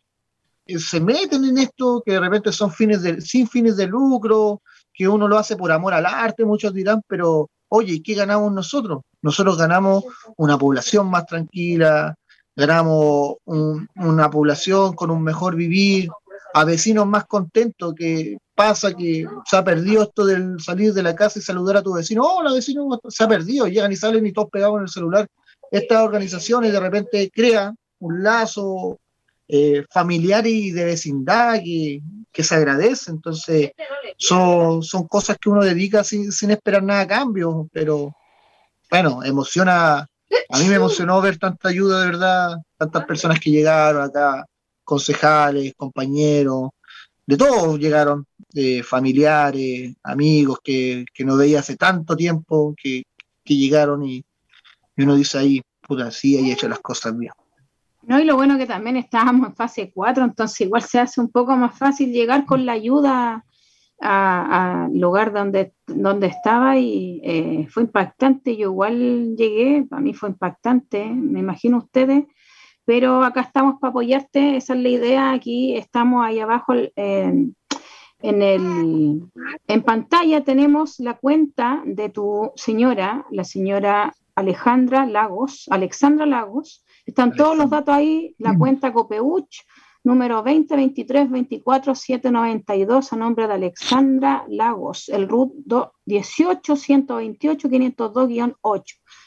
eh, se meten en esto que de repente son fines de, sin fines de lucro, que uno lo hace por amor al arte, muchos dirán, pero oye, ¿qué ganamos nosotros? Nosotros ganamos una población más tranquila, ganamos una población con un mejor vivir, a vecinos más contentos que pasa que se ha perdido esto del salir de la casa y saludar a tu vecino. Hola vecino, se ha perdido, llegan y salen y todos pegados en el celular. Estas organizaciones de repente crean un lazo eh, familiar y de vecindad que, se agradece. Entonces, son, son cosas que uno dedica sin, sin esperar nada a cambio, pero bueno, emociona. A mí me emocionó ver tanta ayuda, de verdad, tantas personas que llegaron acá concejales, compañeros, de todos llegaron, de familiares, amigos que, no veía hace tanto tiempo, que, llegaron y, uno dice ahí, puta, sí, ahí he hecho las cosas bien. No, y lo bueno que también estábamos en fase 4, entonces igual se hace un poco más fácil llegar con la ayuda al lugar donde, donde estaba y eh, fue impactante. Yo igual llegué, para mí fue impactante, me imagino ustedes, pero acá estamos para apoyarte, esa es la idea, aquí estamos ahí abajo en, el, en pantalla tenemos la cuenta de tu señora, la señora Alejandra Lagos, Alexandra Lagos, están todos los datos ahí, la cuenta Copeuch, número 20 23 24 792 a nombre de Alexandra Lagos, el RUT 18 128 502-8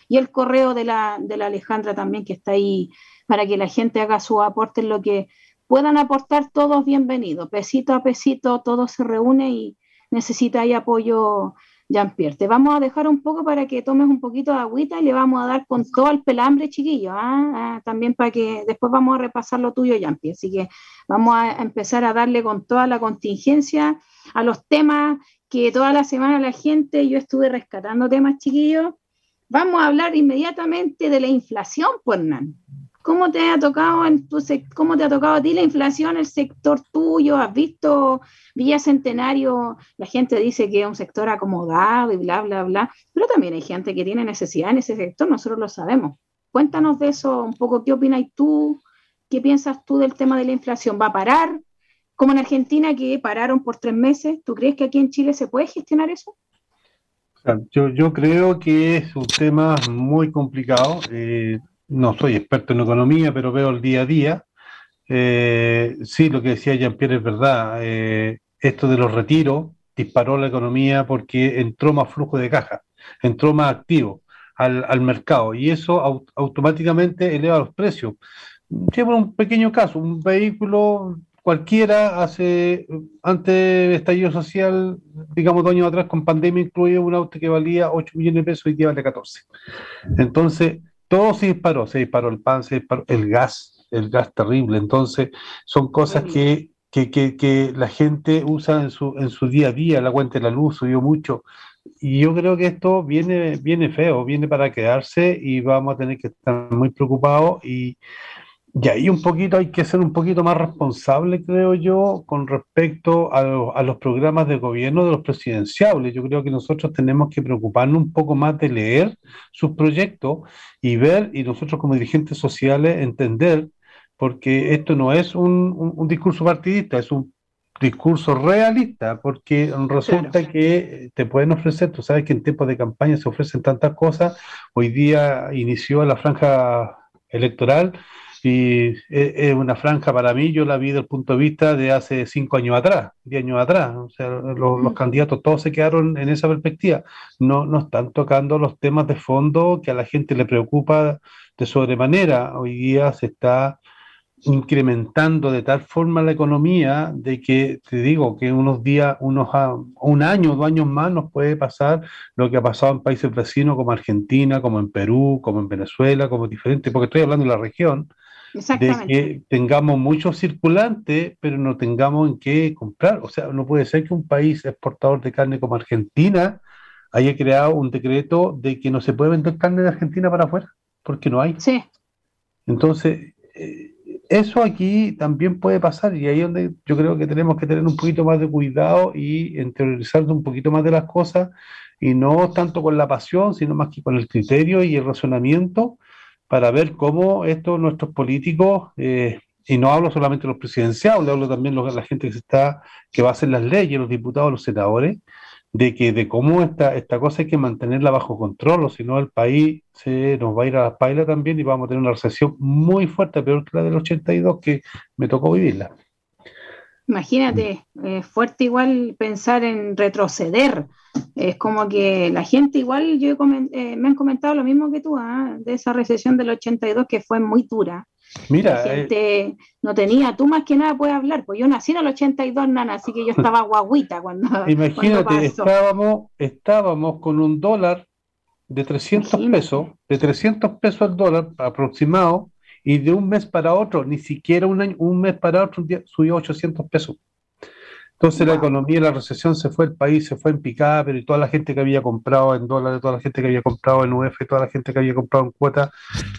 y el correo de la, de la Alejandra también que está ahí para que la gente haga su aporte en lo que puedan aportar todos bienvenidos. Pesito a pesito todo se reúne y necesita apoyo Jean-Pierre. Te vamos a dejar un poco para que tomes un poquito de agüita y le vamos a dar con todo el pelambre, chiquillo. ¿ah? Ah, también para que después vamos a repasar lo tuyo, Jean-Pierre. Así que vamos a empezar a darle con toda la contingencia a los temas que toda la semana la gente, yo estuve rescatando temas, chiquillos. Vamos a hablar inmediatamente de la inflación, pues, Nan. ¿Cómo te ha tocado en tu cómo te ha tocado a ti la inflación, el sector tuyo? ¿Has visto Villa Centenario? La gente dice que es un sector acomodado y bla, bla, bla, pero también hay gente que tiene necesidad en ese sector, nosotros lo sabemos. Cuéntanos de eso un poco, ¿qué opinas tú? ¿Qué piensas tú del tema de la inflación? ¿Va a parar? Como en Argentina que pararon por tres meses, ¿tú crees que aquí en Chile se puede gestionar eso? Yo, yo creo que es un tema muy complicado. Eh, no soy experto en economía, pero veo el día a día. Eh, sí, lo que decía Jean-Pierre es verdad. Eh, esto de los retiros disparó la economía porque entró más flujo de caja, entró más activo al, mercado y eso automáticamente eleva los precios. Llevo un pequeño caso, un vehículo cualquiera hace, antes del estallido social, digamos dos años atrás, con pandemia incluido, un auto que valía 8 millones de pesos y que vale 14. Entonces, todo se disparó, se disparó el pan, se disparó el gas, el gas terrible. Entonces, son cosas que, que, que, la gente usa en su, en su día a día, la cuenta de la luz subió mucho. Y yo creo que esto viene, viene feo, viene para quedarse y vamos a tener que estar muy preocupados y, y ahí un poquito hay que ser un poquito más responsable, creo yo, con respecto a, los programas de gobierno de los presidenciables. Yo creo que nosotros tenemos que preocuparnos un poco más de leer sus proyectos y ver, y nosotros como dirigentes sociales entender, porque esto no es un, discurso partidista, es un discurso realista, porque resulta que te pueden ofrecer, tú sabes que en tiempos de campaña se ofrecen tantas cosas, hoy día inició la franja electoral y es una franja para mí, yo la vi desde el punto de vista de hace cinco años atrás, diez años atrás. O sea, los, candidatos todos se quedaron en esa perspectiva. No, no están tocando los temas de fondo que a la gente le preocupa de sobremanera. Hoy día se está incrementando de tal forma la economía de que te digo que unos días, unos un año, dos años más nos puede pasar lo que ha pasado en países vecinos como Argentina, como en Perú, como en Venezuela, como diferentes, porque estoy hablando de la región, de que tengamos muchos circulantes, pero no tengamos en qué comprar. O sea, no puede ser que un país exportador de carne como Argentina haya creado un decreto de que no se puede vender carne de Argentina para afuera, porque no hay. Sí. Entonces, eh, eso aquí también puede pasar y ahí es donde yo creo que tenemos que tener un poquito más de cuidado y interiorizarnos un poquito más de las cosas y no tanto con la pasión, sino más que con el criterio y el razonamiento para ver cómo estos nuestros políticos, eh, y no hablo solamente los presidenciales, hablo también de la gente que, está, que va a hacer las leyes, los diputados, los senadores, de que de cómo esta, esta cosa hay que mantenerla bajo control, o si no el país se nos va a ir a la paila también y vamos a tener una recesión muy fuerte, peor que la del 82 que me tocó vivirla. Imagínate, es fuerte igual pensar en retroceder. Es como que la gente igual, yo eh, me han comentado lo mismo que tú, ¿ah? de esa recesión del 82 que fue muy dura. Mira, la gente no tenía, tú más que nada puedes hablar, pues yo nací en el 82, nana, así que yo estaba guaguita cuando. Imagínate, estábamos, estábamos con un dólar de 300 pesos, de 300 pesos al dólar aproximado, y de un mes para otro, ni siquiera un, año, un mes para otro, un día, subió 800 pesos. Entonces la economía, la recesión se fue, el país se fue en picada, pero y toda la gente que había comprado en dólares, toda la gente que había comprado en UF, toda la gente que había comprado en cuota,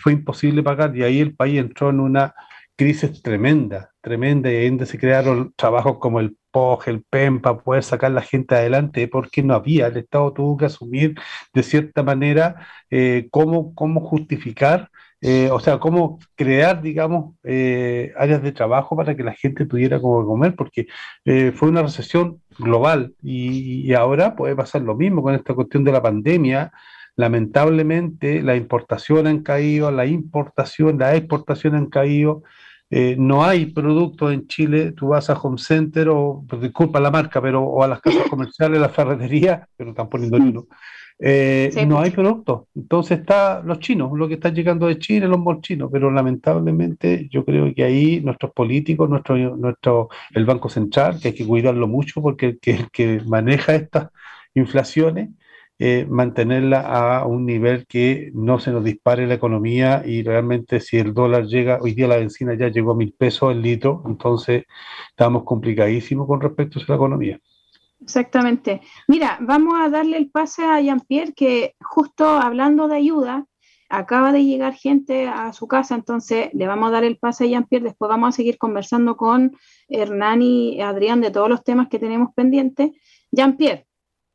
fue imposible pagar. Y ahí el país entró en una crisis tremenda, tremenda y ahí donde se crearon trabajos como el POG, el PEM para poder sacar la gente adelante porque no había, el Estado tuvo que asumir de cierta manera eh, cómo, cómo justificar eh, o sea, cómo crear, digamos, eh, áreas de trabajo para que la gente tuviera como comer, porque eh, fue una recesión global y, ahora puede pasar lo mismo con esta cuestión de la pandemia. Lamentablemente, la importación han caído, la importación, la exportación han caído. no hay productos en Chile, tú vas a Home Center o, disculpa la marca, pero o a las casas comerciales, a la ferretería, pero están poniendo uno eh, no hay productos. Entonces está los chinos, lo que está llegando de China, los malls chinos, pero lamentablemente yo creo que ahí nuestros políticos, nuestro, nuestro, el Banco Central, que hay que cuidarlo mucho porque el que, maneja estas inflaciones, eh, mantenerla a un nivel que no se nos dispare la economía y realmente si el dólar llega, hoy día la benzina ya llegó a mil pesos el litro, entonces estamos complicadísimos con respecto a la economía. Exactamente. Mira, vamos a darle el pase a Jean-Pierre, que justo hablando de ayuda, acaba de llegar gente a su casa, entonces le vamos a dar el pase a Jean-Pierre, después vamos a seguir conversando con Hernán y Adrián de todos los temas que tenemos pendientes. Jean-Pierre,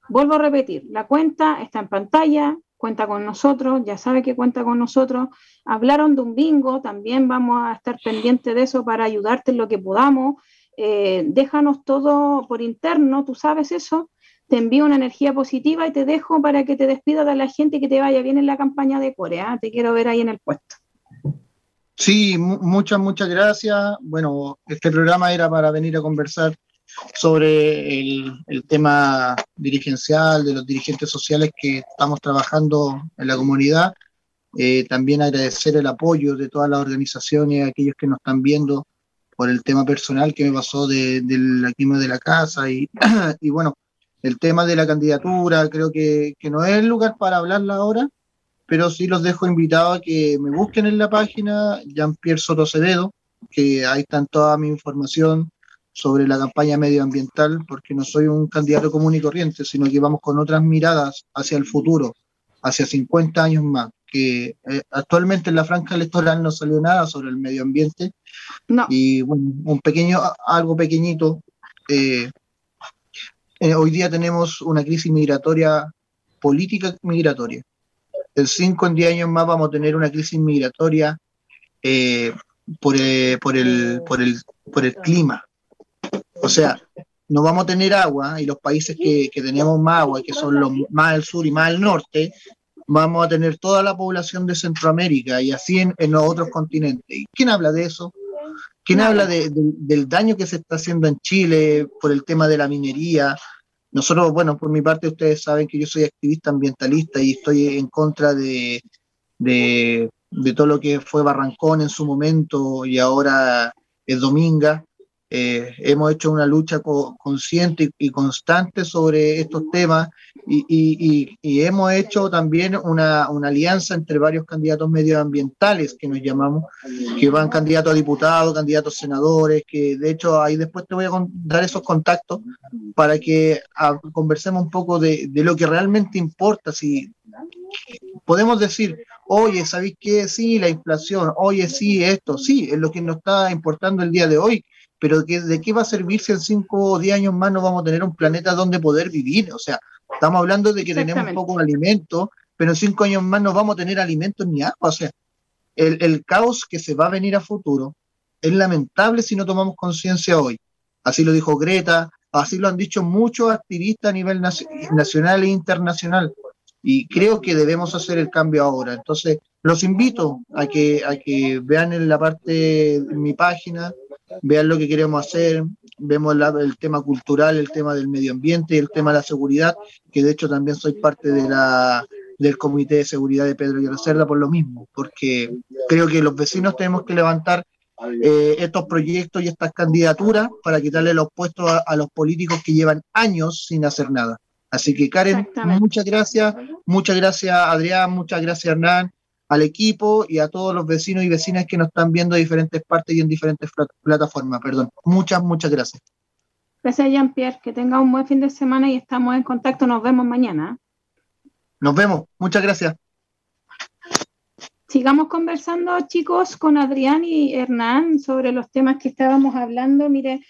vuelvo a repetir, la cuenta está en pantalla, cuenta con nosotros, ya sabe que cuenta con nosotros. Hablaron de un bingo, también vamos a estar pendientes de eso para ayudarte en lo que podamos. Eh, déjanos todo por interno, tú sabes eso, te envío una energía positiva y te dejo para que te despidas de la gente y que te vaya bien en la campaña de Corea. Te quiero ver ahí en el puesto. Sí, muchas, muchas gracias. Bueno, este programa era para venir a conversar sobre el, tema dirigencial, de los dirigentes sociales que estamos trabajando en la comunidad. Eh, también agradecer el apoyo de todas las organizaciones, aquellos que nos están viendo por el tema personal que me pasó de, la quema de la casa (clears throat) y, bueno, el tema de la candidatura, creo que, no es el lugar para hablarla ahora, pero sí los dejo invitados a que me busquen en la página Jean-Pierre Soto Acevedo, que ahí está toda mi información sobre la campaña medioambiental, porque no soy un candidato común y corriente, sino que vamos con otras miradas hacia el futuro, hacia 50 años más, que eh, actualmente en la franja electoral no salió nada sobre el medio ambiente. No. Y bueno, un pequeño, algo pequeñito. Eh, eh, hoy día tenemos una crisis migratoria, política migratoria. En 5 en 10 años más vamos a tener una crisis migratoria por, por, el, por, el, por el clima. O sea, no vamos a tener agua y los países que, que tenemos más agua, que son los más al sur y más al norte, vamos a tener toda la población de Centroamérica y así en, los otros continentes. ¿Y quién habla de eso? ¿Quién habla del daño que se está haciendo en Chile por el tema de la minería? Nosotros, bueno, por mi parte, ustedes saben que yo soy activista ambientalista y estoy en contra de, de, de todo lo que fue Barrancón en su momento y ahora es Dominga. Eh, hemos hecho una lucha consciente y, constante sobre estos temas y, hemos hecho también una, alianza entre varios candidatos medioambientales que nos llamamos, que van candidatos a diputados, candidatos a senadores, que de hecho ahí después te voy a dar esos contactos para que ah, conversemos un poco de, de lo que realmente importa, si podemos decir, oye, ¿sabéis qué? Sí, la inflación, oye, sí, esto, sí, es lo que nos está importando el día de hoy, pero ¿de qué va a servir si en 5 o 10 años más no vamos a tener un planeta donde poder vivir? O sea, estamos hablando de que tenemos poco alimento, pero en 5 años más no vamos a tener alimentos ni agua. O sea, el, caos que se va a venir a futuro es lamentable si no tomamos conciencia hoy. Así lo dijo Greta, así lo han dicho muchos activistas a nivel nacional e internacional. Y creo que debemos hacer el cambio ahora. Entonces, los invito a que, a que vean en la parte de mi página, vean lo que queremos hacer, vemos el tema cultural, el tema del medio ambiente, el tema de la seguridad, que de hecho también soy parte de la, del Comité de Seguridad de Pedro y Cerda por lo mismo, porque creo que los vecinos tenemos que levantar eh, estos proyectos y estas candidaturas para quitarle los puestos a, los políticos que llevan años sin hacer nada. Así que Karen, muchas gracias, muchas gracias Adrián, muchas gracias Hernán, al equipo y a todos los vecinos y vecinas que nos están viendo de diferentes partes y en diferentes plataformas. Perdón. Muchas, muchas gracias. Gracias, Jean-Pierre. Que tenga un buen fin de semana y estamos en contacto. Nos vemos mañana. Nos vemos. Muchas gracias. Sigamos conversando, chicos, con Adrián y Hernán sobre los temas que estábamos hablando. Mire,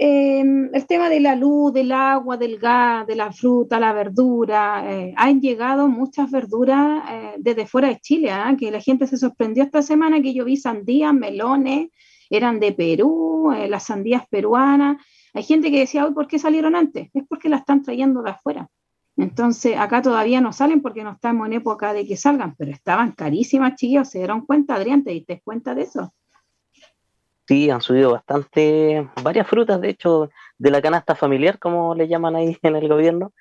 Em, el tema de la luz, del agua, del gas, de la fruta, la verdura, eh, han llegado muchas verduras eh, desde fuera de Chile, ¿ah? que la gente se sorprendió esta semana que yo vi sandías, melones, eran de Perú, eh, las sandías peruanas. Hay gente que decía, hoy, ¿por qué salieron antes? Es porque las están trayendo de afuera. Entonces, acá todavía no salen porque no estamos en época de que salgan, pero estaban carísimas, chiquillos. ¿Se dieron cuenta, Adrián? ¿Te diste cuenta de eso? Sí, han subido bastante, varias frutas, de hecho, de la canasta familiar, como le llaman ahí (laughs) en el gobierno,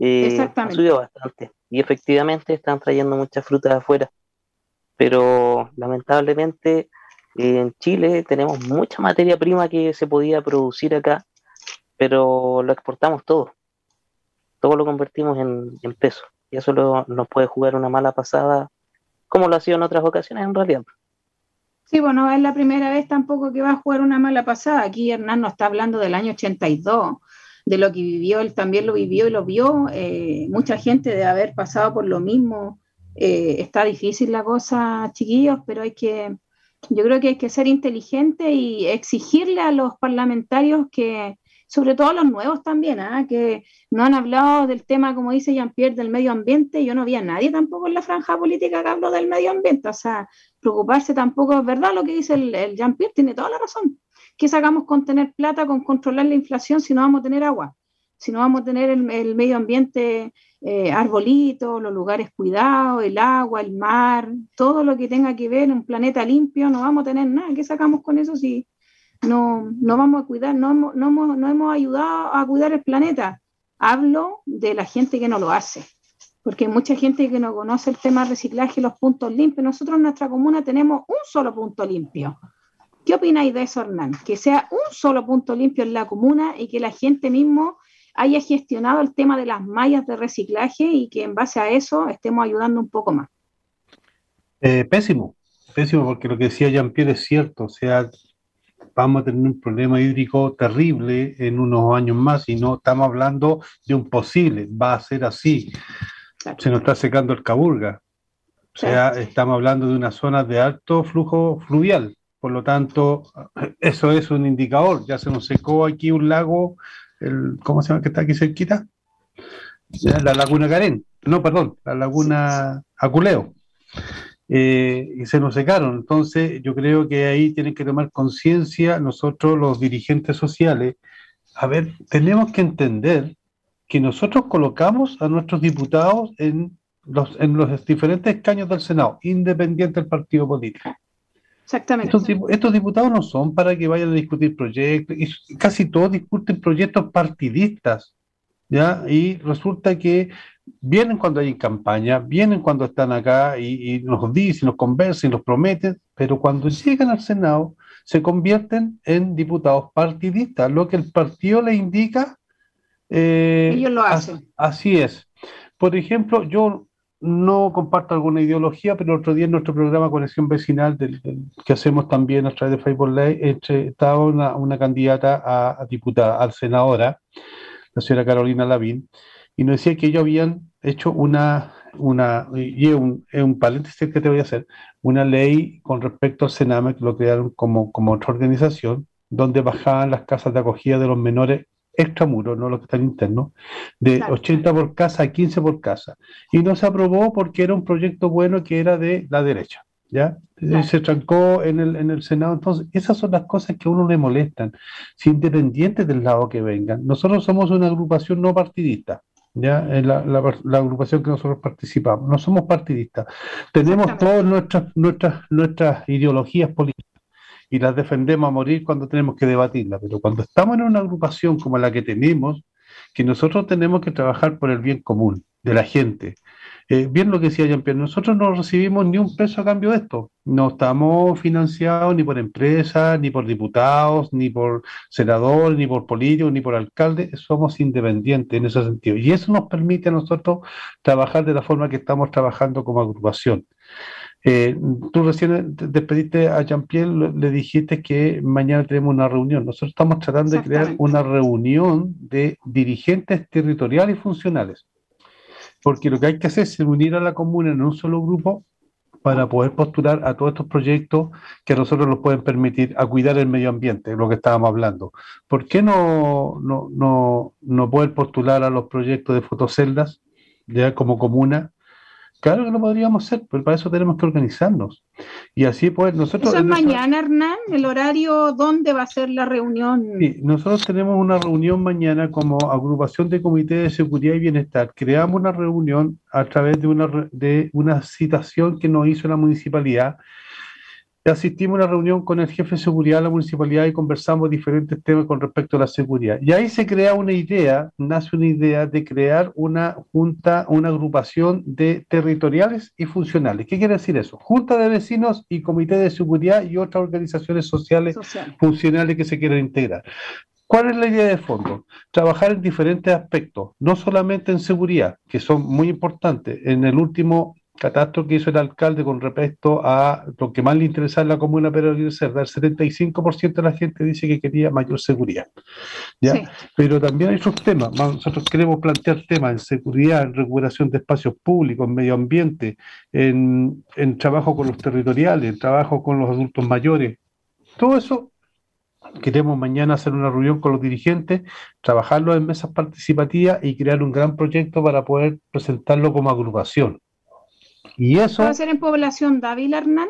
eh, han subido bastante. Y efectivamente están trayendo muchas frutas afuera. Pero lamentablemente en Chile tenemos mucha materia prima que se podía producir acá, pero lo exportamos todo. Todo lo convertimos en, en peso. Y eso nos puede jugar una mala pasada, como lo ha sido en otras ocasiones en realidad. Sí, bueno, es la primera vez tampoco que va a jugar una mala pasada. Aquí Hernán nos está hablando del año 82, de lo que vivió, él también lo vivió y lo vio. Eh, mucha gente de haber pasado por lo mismo. Eh, está difícil la cosa, chiquillos, pero hay que, yo creo que hay que ser inteligente y exigirle a los parlamentarios que, sobre todo los nuevos también, ¿ah? que no han hablado del tema, como dice Jean-Pierre, del medio ambiente. Yo no vi a nadie tampoco en la franja política que habló del medio ambiente. O sea, preocuparse tampoco es verdad lo que dice el, Jean-Pierre, tiene toda la razón. ¿Qué sacamos con tener plata, con controlar la inflación si no vamos a tener agua? Si no vamos a tener el, medio ambiente, eh, arbolitos, los lugares cuidados, el agua, el mar, todo lo que tenga que ver, un planeta limpio, no vamos a tener nada. ¿Qué sacamos con eso si no, no vamos a cuidar, no, no, no hemos ayudado a cuidar el planeta? Hablo de la gente que no lo hace porque hay mucha gente que no conoce el tema del reciclaje y los puntos limpios. Nosotros en nuestra comuna tenemos un solo punto limpio. ¿Qué opináis de eso, Hernán? Que sea un solo punto limpio en la comuna y que la gente mismo haya gestionado el tema de las mallas de reciclaje y que en base a eso estemos ayudando un poco más. Eh, pésimo, pésimo, porque lo que decía Jean-Pierre es cierto, o sea, vamos a tener un problema hídrico terrible en unos años más y no estamos hablando de un posible, va a ser así. Se nos está secando el Caburga. O sea, estamos hablando de una zona de alto flujo fluvial. Por lo tanto, eso es un indicador. Ya se nos secó aquí un lago, el, ¿cómo se llama que está aquí cerquita? La laguna Carén. No, perdón, la laguna Aculeo. Eh, y se nos secaron. Entonces, yo creo que ahí tienen que tomar conciencia nosotros, los dirigentes sociales. A ver, tenemos que entender que nosotros colocamos a nuestros diputados en los, en los diferentes escaños del Senado, independiente del partido político. Exactamente. Estos, diputados no son para que vayan a discutir proyectos, y casi todos discuten proyectos partidistas, ¿ya? Y resulta que vienen cuando hay campaña, vienen cuando están acá y, nos dicen, nos conversan, nos prometen, pero cuando llegan al Senado se convierten en diputados partidistas, lo que el partido le indica. Eh, Ellos lo hacen. Así es. Por ejemplo, yo no comparto alguna ideología, pero el otro día en nuestro programa Conexión Vecinal, que hacemos también a través de Facebook Live, estaba una, candidata a, diputada, al senadora, la señora Carolina Lavín, y nos decía que ellos habían hecho una, una y es un, un, paréntesis que te voy a hacer, una ley con respecto al Sename, que lo crearon como, como otra organización, donde bajaban las casas de acogida de los menores extramuros, no los que están internos, de 80 por casa a 15 por casa. Y no se aprobó porque era un proyecto bueno que era de la derecha. ¿Ya? Se trancó en el, en el Senado. Entonces, esas son las cosas que a uno le molestan, si independientes del lado que vengan. Nosotros somos una agrupación no partidista. ¿ya? La, la, agrupación que nosotros participamos. No somos partidistas. Tenemos todas nuestras, nuestras, nuestras ideologías políticas y las defendemos a morir cuando tenemos que debatirlas, pero cuando estamos en una agrupación como la que tenemos, que nosotros tenemos que trabajar por el bien común de la gente. Eh, bien lo que decía Jean-Pierre, nosotros no recibimos ni un peso a cambio de esto. No estamos financiados ni por empresas, ni por diputados, ni por senadores, ni por políticos, ni por alcaldes. Somos independientes en ese sentido. Y eso nos permite a nosotros trabajar de la forma que estamos trabajando como agrupación. Eh, tú recién despediste a Jean-Pierre, le dijiste que mañana tenemos una reunión. Nosotros estamos tratando de crear una reunión de dirigentes territoriales y funcionales. Porque lo que hay que hacer es unir a la comuna en un solo grupo para poder postular a todos estos proyectos que a nosotros nos pueden permitir a cuidar el medio ambiente, lo que estábamos hablando. ¿Por qué no, no, no, no poder postular a los proyectos de fotoceldas ya como comuna Claro que lo podríamos hacer, pero para eso tenemos que organizarnos. Y así pues nosotros... Eso es mañana, Hernán, el horario, ¿dónde va a ser la reunión? Sí, nosotros tenemos una reunión mañana como agrupación de comité de seguridad y bienestar. Creamos una reunión a través de una, de una citación que nos hizo la municipalidad asistimos a una reunión con el jefe de seguridad de la municipalidad y conversamos diferentes temas con respecto a la seguridad. Y ahí se crea una idea, nace una idea de crear una junta, una agrupación de territoriales y funcionales. ¿Qué quiere decir eso? Junta de vecinos y comité de seguridad y otras organizaciones sociales funcionales que se quieran integrar. ¿Cuál es la idea de fondo? Trabajar en diferentes aspectos, no solamente en seguridad, que son muy importantes. En el último catastro que hizo el alcalde con respecto a lo que más le interesa en la comuna pero el 75% de la gente dice que quería mayor seguridad. ¿ya? Pero también hay otros temas. Nosotros queremos plantear temas en seguridad, en recuperación de espacios públicos, en medio ambiente, en, en trabajo con los territoriales, en trabajo con los adultos mayores. Todo eso queremos mañana hacer una reunión con los dirigentes, trabajarlo en mesas participativas y crear un gran proyecto para poder presentarlo como agrupación. Y eso... ¿Va a ser en población Dávila, Hernán?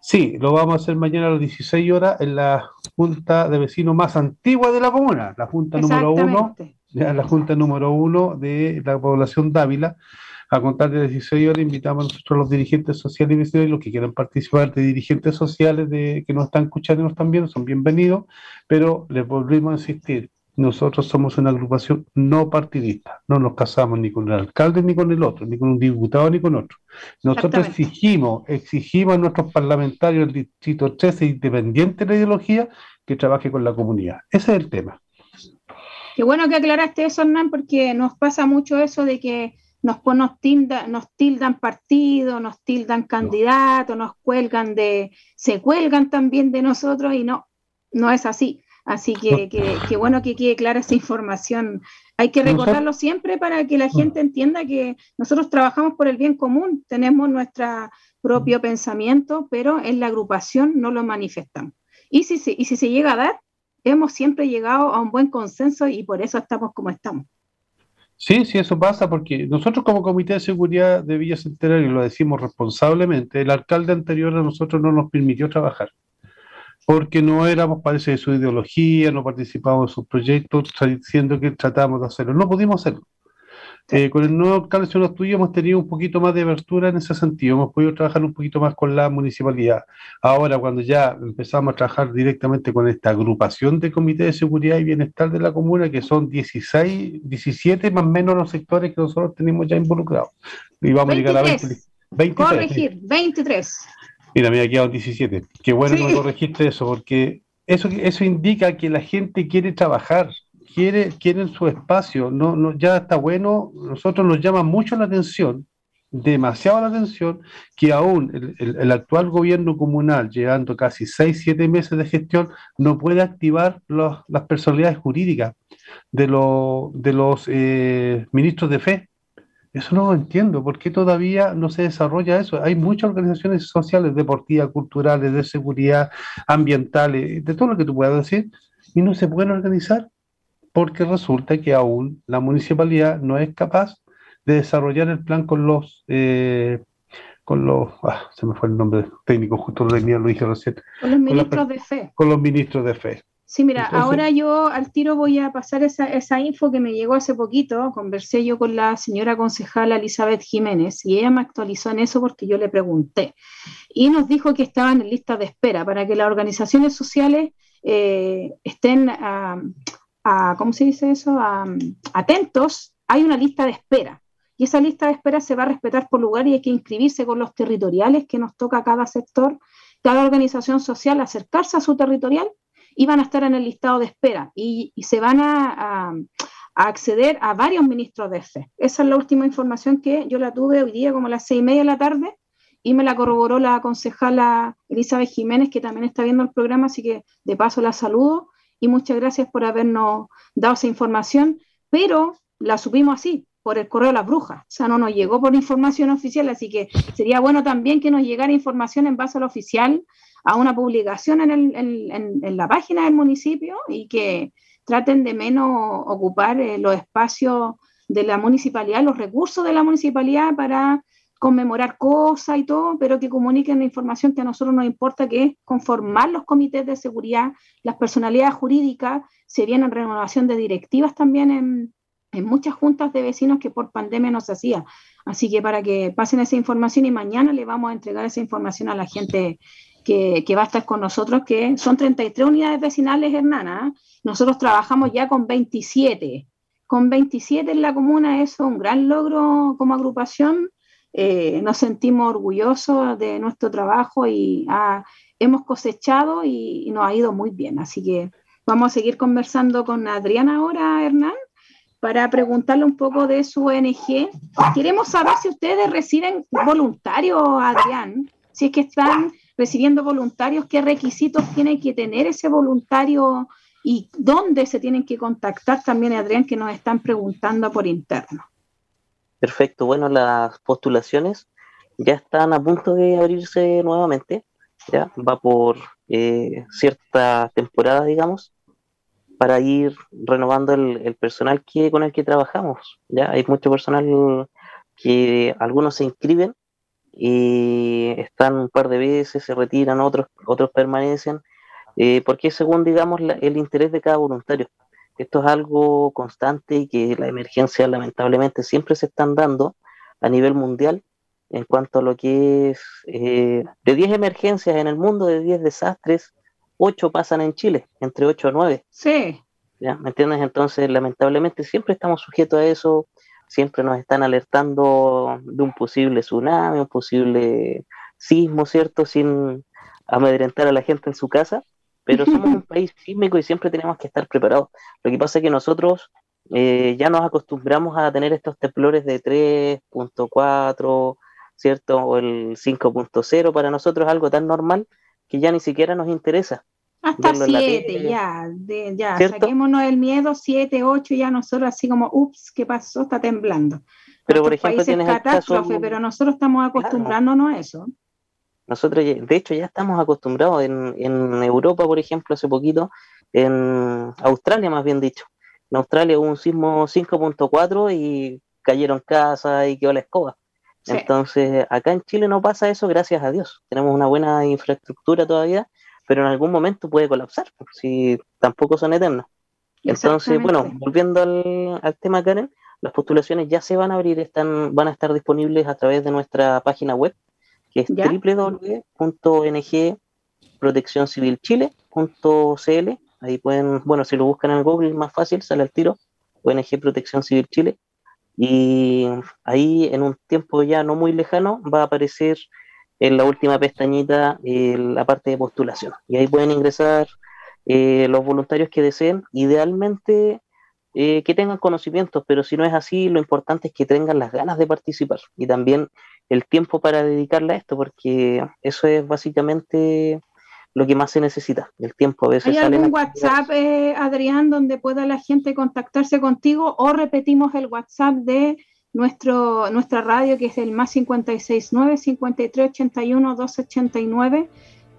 Sí, lo vamos a hacer mañana a las 16 horas en la junta de vecinos más antigua de la comuna, la junta número uno, la junta número uno de la población Dávila. A contar de 16 horas invitamos a nosotros los dirigentes sociales y vecinos los que quieran participar de dirigentes sociales de, que nos están escuchando y nos están viendo son bienvenidos, pero les volvemos a insistir, nosotros somos una agrupación no partidista, no nos casamos ni con el alcalde ni con el otro, ni con un diputado ni con otro. Nosotros exigimos, exigimos a nuestros parlamentarios del Distrito 13, independiente de la ideología, que trabaje con la comunidad. Ese es el tema. Qué bueno que aclaraste eso, Hernán, porque nos pasa mucho eso de que nos, nos, tildan, nos tildan partido, nos tildan candidato, nos cuelgan de, se cuelgan también de nosotros y no, no es así. Así que, que, bueno que quede clara esa información. Hay que recordarlo siempre para que la gente entienda que nosotros trabajamos por el bien común, tenemos nuestro propio pensamiento, pero en la agrupación no lo manifestamos. Y si, y si se llega a dar, hemos siempre llegado a un buen consenso y por eso estamos como estamos. Sí, sí, eso pasa porque nosotros como Comité de Seguridad de Villa Centenario, lo decimos responsablemente, el alcalde anterior a nosotros no nos permitió trabajar porque no éramos, parece, de su ideología, no participábamos en sus proyectos, diciendo que tratábamos de hacerlo. No pudimos hacerlo. Eh, con el nuevo alcalde señor tuyo hemos tenido un poquito más de abertura en ese sentido, hemos podido trabajar un poquito más con la municipalidad. Ahora, cuando ya empezamos a trabajar directamente con esta agrupación de comité de seguridad y bienestar de la comuna, que son 16, 17 más o menos los sectores que nosotros tenemos ya involucrados. Y vamos a llegar a 20, 23. Corregir, 23. Mira, me ha quedado 17. Qué bueno que corregiste eso, porque eso, eso indica que la gente quiere trabajar, quiere, quiere su espacio. No, no, ya está bueno, nosotros nos llama mucho la atención, demasiado la atención, que aún el, actual gobierno comunal, llevando casi 6, 7 meses de gestión, no puede activar las personalidades jurídicas de, de los eh, ministros de fe. Eso no lo entiendo. ¿Por qué todavía no se desarrolla eso? Hay muchas organizaciones sociales, deportivas, culturales, de seguridad, ambientales, de todo lo que tú puedas decir, y no se pueden organizar porque resulta que aún la municipalidad no es capaz de desarrollar el plan con los eh, con los ah, se me fue el nombre técnico justo lo tenía lo dije recién con los ministros de fe con los ministros de fe Sí, mira, ahora yo al tiro voy a pasar esa, esa, info que me llegó hace poquito. Conversé yo con la señora concejala Elizabeth Jiménez y ella me actualizó en eso porque yo le pregunté. Y nos dijo que estaban en lista de espera para que las organizaciones sociales eh, estén, a, ¿cómo se dice eso? atentos. Hay una lista de espera. Y esa lista de espera se va a respetar por lugar y hay que inscribirse con los territoriales que nos toca a cada sector, cada organización social, acercarse a su territorial iban a estar en el listado de espera y, se van a, acceder a varios ministros de fe. Esa es la última información que yo la tuve hoy día como a las seis y media de la tarde y me la corroboró la concejala Elizabeth Jiménez, que también está viendo el programa, así que de paso la saludo y muchas gracias por habernos dado esa información, pero la subimos así, por el correo de las brujas, o sea, no nos llegó por información oficial, así que sería bueno también que nos llegara información en base al oficial a una publicación en, la página del municipio y que traten de menos ocupar eh, los espacios de la municipalidad, los recursos de la municipalidad para conmemorar cosas y todo, pero que comuniquen la información que a nosotros nos importa, que es conformar los comités de seguridad, las personalidades jurídicas, se vienen renovación de directivas también en, en muchas juntas de vecinos que por pandemia no se hacía. Así que para que pasen esa información y mañana le vamos a entregar esa información a la gente que, va a estar con nosotros, que son 33 unidades vecinales, Hernana. Nosotros trabajamos ya con 27. Con 27 en la comuna, eso es un gran logro como agrupación. Eh, nos sentimos orgullosos de nuestro trabajo y ah, hemos cosechado y, y, nos ha ido muy bien. Así que vamos a seguir conversando con Adriana ahora, Hernán, para preguntarle un poco de su ONG. Queremos saber si ustedes reciben voluntarios, Adrián, si es que están recibiendo voluntarios, qué requisitos tiene que tener ese voluntario y dónde se tienen que contactar también, Adrián, que nos están preguntando por interno. Perfecto, bueno, las postulaciones ya están a punto de abrirse nuevamente, ya va por eh, cierta temporada, digamos, para ir renovando el, el, personal que, con el que trabajamos. Ya hay mucho personal que algunos se inscriben y están un par de veces, se retiran, otros, otros permanecen, eh, porque según, digamos, el interés de cada voluntario. Esto es algo constante y que las emergencias lamentablemente siempre se están dando a nivel mundial en cuanto a lo que es eh, de 10 emergencias en el mundo, de 10 desastres, 8 pasan en Chile, entre 8 a 9. Sí. ¿Ya? ¿Me entiendes? Entonces, lamentablemente siempre estamos sujetos a eso, siempre nos están alertando de un posible tsunami, un posible sismo, ¿cierto? Sin amedrentar a la gente en su casa, pero somos un (laughs) país sísmico y siempre tenemos que estar preparados. Lo que pasa es que nosotros eh, ya nos acostumbramos a tener estos temblores de 3.4, ¿cierto? O el 5.0, para nosotros es algo tan normal que ya ni siquiera nos interesa. Hasta 7, ya, ya, saquémonos el miedo, 7, 8, ya nosotros así como, ups, ¿qué pasó? Está temblando. Pero por ejemplo, tienes catástrofe, pero nosotros estamos acostumbrándonos a eso. Nosotros, de hecho, ya estamos acostumbrados en, en Europa, por ejemplo, hace poquito, en Australia más bien dicho. En Australia hubo un sismo 5.4 y cayeron casas y quedó la escoba. Entonces, acá en Chile no pasa eso, gracias a Dios. Tenemos una buena infraestructura todavía, pero en algún momento puede colapsar, si tampoco son eternos. Entonces, bueno, volviendo al, al, tema, Karen, las postulaciones ya se van a abrir, están, van a estar disponibles a través de nuestra página web, que es www.ngproteccioncivilchile.cl. Ahí pueden, bueno, si lo buscan en Google, más fácil, sale al tiro, ONG Protección Civil Chile. Y ahí en un tiempo ya no muy lejano va a aparecer en la última pestañita la parte de postulación. Y ahí pueden ingresar eh, los voluntarios que deseen. Idealmente eh, que tengan conocimientos, pero si no es así, lo importante es que tengan las ganas de participar y también el tiempo para dedicarle a esto, porque eso es básicamente lo que más se necesita, el tiempo a veces. ¿Hay algún WhatsApp, eh, Adrián, donde pueda la gente contactarse contigo o repetimos el WhatsApp de nuestro, nuestra radio, que es el más 569 5381 289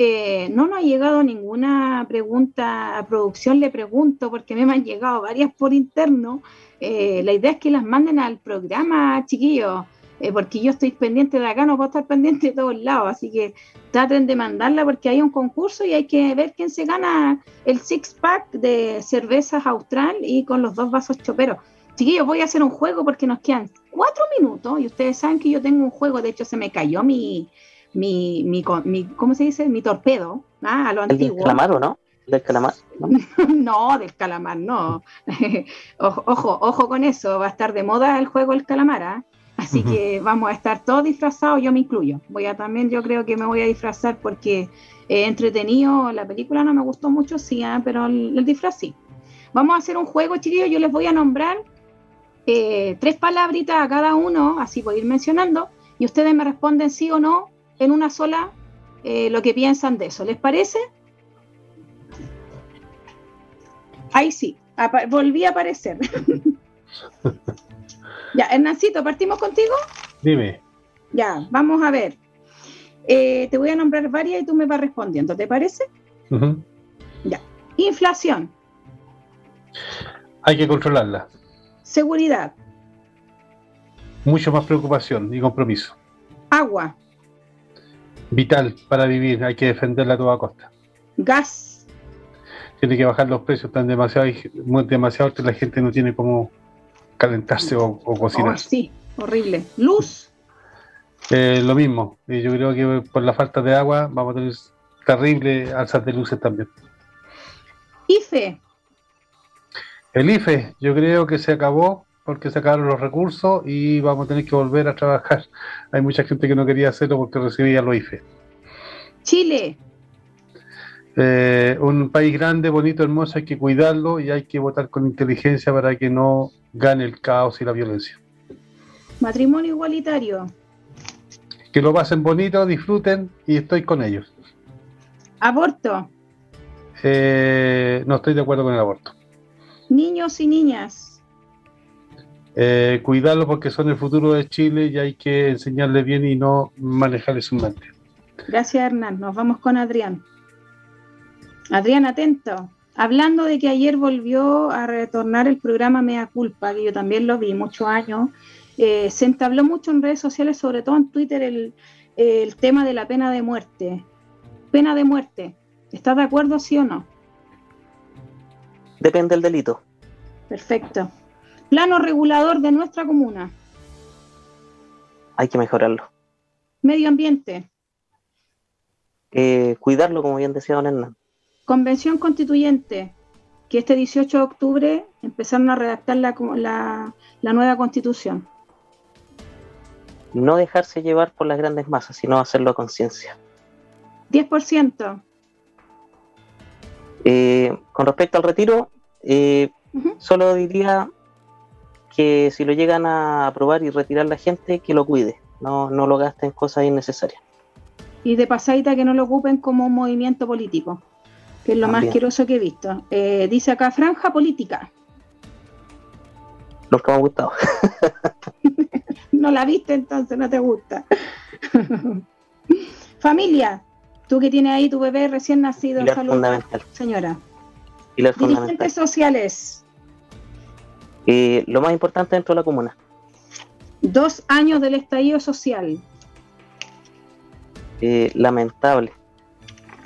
eh, no nos ha llegado ninguna pregunta a producción, le pregunto, porque me han llegado varias por interno. Eh, la idea es que las manden al programa, chiquillos, eh, porque yo estoy pendiente de acá, no puedo estar pendiente de todos lados, así que traten de mandarla porque hay un concurso y hay que ver quién se gana el six pack de cervezas austral y con los dos vasos choperos. Chiquillos, voy a hacer un juego porque nos quedan cuatro minutos y ustedes saben que yo tengo un juego, de hecho se me cayó mi, mi, mi, mi ¿cómo se dice? Mi torpedo, ¿ah? a lo antiguo. ¿Del calamar o (laughs) no? ¿Del calamar? No, del calamar, no. ojo, ojo, con eso, va a estar de moda el juego El calamar, ¿ah? Así que vamos a estar todos disfrazados, yo me incluyo. Voy a también, yo creo que me voy a disfrazar porque he entretenido, la película no me gustó mucho, sí, ¿ah? pero el, disfraz sí. Vamos a hacer un juego, chiquillos, yo les voy a nombrar eh, tres palabritas a cada uno, así voy a ir mencionando, y ustedes me responden sí o no en una sola eh, lo que piensan de eso. ¿Les parece? Ahí sí, volví a aparecer. (laughs) ya, Hernancito, ¿partimos contigo? Dime. Ya, vamos a ver. Eh, te voy a nombrar varias y tú me vas respondiendo, ¿te parece? Ya. Inflación. Hay que controlarla. Seguridad. Mucho más preocupación y compromiso. Agua vital para vivir, hay que defenderla a toda costa. Gas. Tiene que bajar los precios, están demasiado, demasiado altos, la gente no tiene cómo calentarse o, cocinar. Oh, sí, horrible. Luz. Eh, lo mismo, yo creo que por la falta de agua vamos a tener terrible alzas de luces también. IFE. El IFE, yo creo que se acabó porque se acabaron los recursos y vamos a tener que volver a trabajar. (laughs) Hay mucha gente que no quería hacerlo porque recibía los IFE. Chile. Eh, un país grande, bonito, hermoso, hay que cuidarlo y hay que votar con inteligencia para que no gane el caos y la violencia. Matrimonio igualitario. Que lo pasen bonito, disfruten y estoy con ellos. Aborto. Eh, no estoy de acuerdo con el aborto. Niños y niñas. Eh, cuidarlo porque son el futuro de Chile y hay que enseñarles bien y no manejarles su mente. Gracias Hernán, nos vamos con Adrián. Adrián, atento. Hablando de que ayer volvió a retornar el programa Mea Culpa, que yo también lo vi muchos años, eh, se entabló mucho en redes sociales, sobre todo en Twitter, el, el tema de la pena de muerte. Pena de muerte. ¿Estás de acuerdo, sí o no? Depende del delito. Perfecto. Plano regulador de nuestra comuna. Hay que mejorarlo. Medio ambiente. Eh, cuidarlo, como bien decía don Hernán. Convención constituyente, que este 18 de octubre empezaron a redactar la, la, la nueva constitución. No dejarse llevar por las grandes masas, sino hacerlo a conciencia. 10%. Eh, con respecto al retiro, eh, solo diría que si lo llegan a aprobar y retirar la gente, que lo cuide, no, no lo gasten en cosas innecesarias. Y de pasadita que no lo ocupen como un movimiento político, que es lo más asqueroso que he visto. Eh, dice acá, franja política. Nunca me ha gustado. (laughs) no la viste entonces, no te gusta. (laughs) Familia, tú que tienes ahí tu bebé recién nacido, fundamental. señora. Dirigentes sociales. Eh, lo más importante dentro de la comuna. Dos años del estallido social. Eh, lamentable.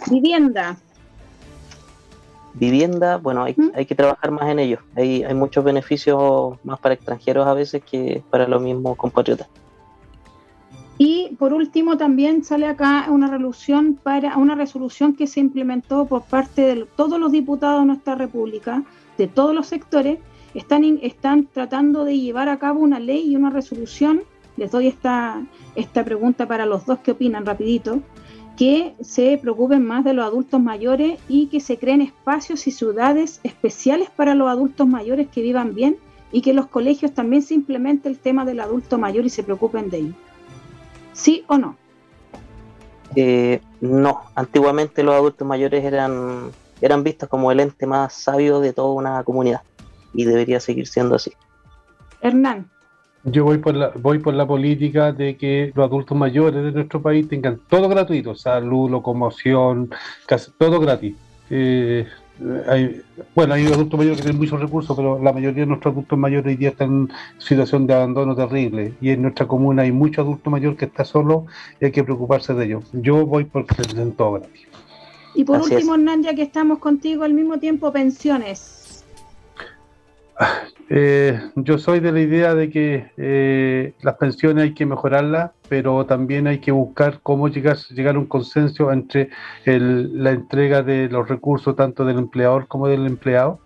Vivienda. Vivienda, bueno, hay, ¿Mm? hay, que trabajar más en ello. Hay, hay muchos beneficios más para extranjeros a veces que para los mismos compatriotas. Y por último también sale acá una resolución para una resolución que se implementó por parte de todos los diputados de nuestra república, de todos los sectores, están, están tratando de llevar a cabo una ley y una resolución. Les doy esta, esta pregunta para los dos que opinan rapidito que se preocupen más de los adultos mayores y que se creen espacios y ciudades especiales para los adultos mayores que vivan bien y que los colegios también se implemente el tema del adulto mayor y se preocupen de ello. ¿Sí o no? Eh, no, antiguamente los adultos mayores eran, eran vistos como el ente más sabio de toda una comunidad y debería seguir siendo así. Hernán. Yo voy por la, voy por la política de que los adultos mayores de nuestro país tengan todo gratuito, salud, locomoción, casi todo gratis. Eh, hay, bueno, hay adultos mayores que tienen muchos recursos, pero la mayoría de nuestros adultos mayores hoy día están en situación de abandono terrible. Y en nuestra comuna hay mucho adulto mayor que está solo y hay que preocuparse de ello. Yo voy porque se den todo gratis. Y por último, Hernán, ya que estamos contigo al mismo tiempo, pensiones. Eh, yo soy de la idea de que eh, las pensiones hay que mejorarlas, pero también hay que buscar cómo llegar, llegar a un consenso entre la entrega de los recursos tanto del empleador como del empleado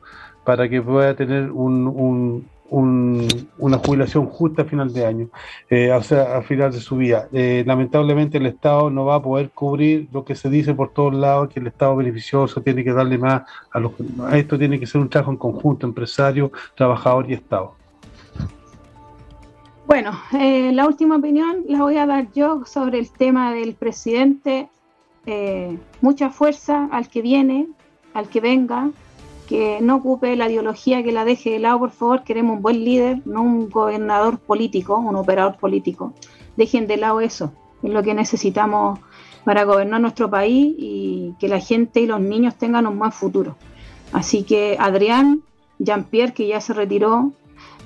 para que pueda tener un, una jubilación justa a final de año, eh, o sea, a final de su vida. Eh, lamentablemente el Estado no va a poder cubrir lo que se dice por todos lados, que el Estado beneficioso tiene que darle más a los... Esto tiene que ser un trabajo en conjunto, empresario, trabajador y Estado. Bueno, eh, la última opinión la voy a dar yo sobre el tema del presidente. mucha fuerza al que viene, al que venga, que no ocupe la ideología, que la deje de lado, por favor. Queremos un buen líder, no un gobernador político, un operador político. Dejen de lado eso, es lo que necesitamos para gobernar nuestro país y que la gente y los niños tengan un buen futuro. Así que Adrián, Jean-Pierre, que ya se retiró,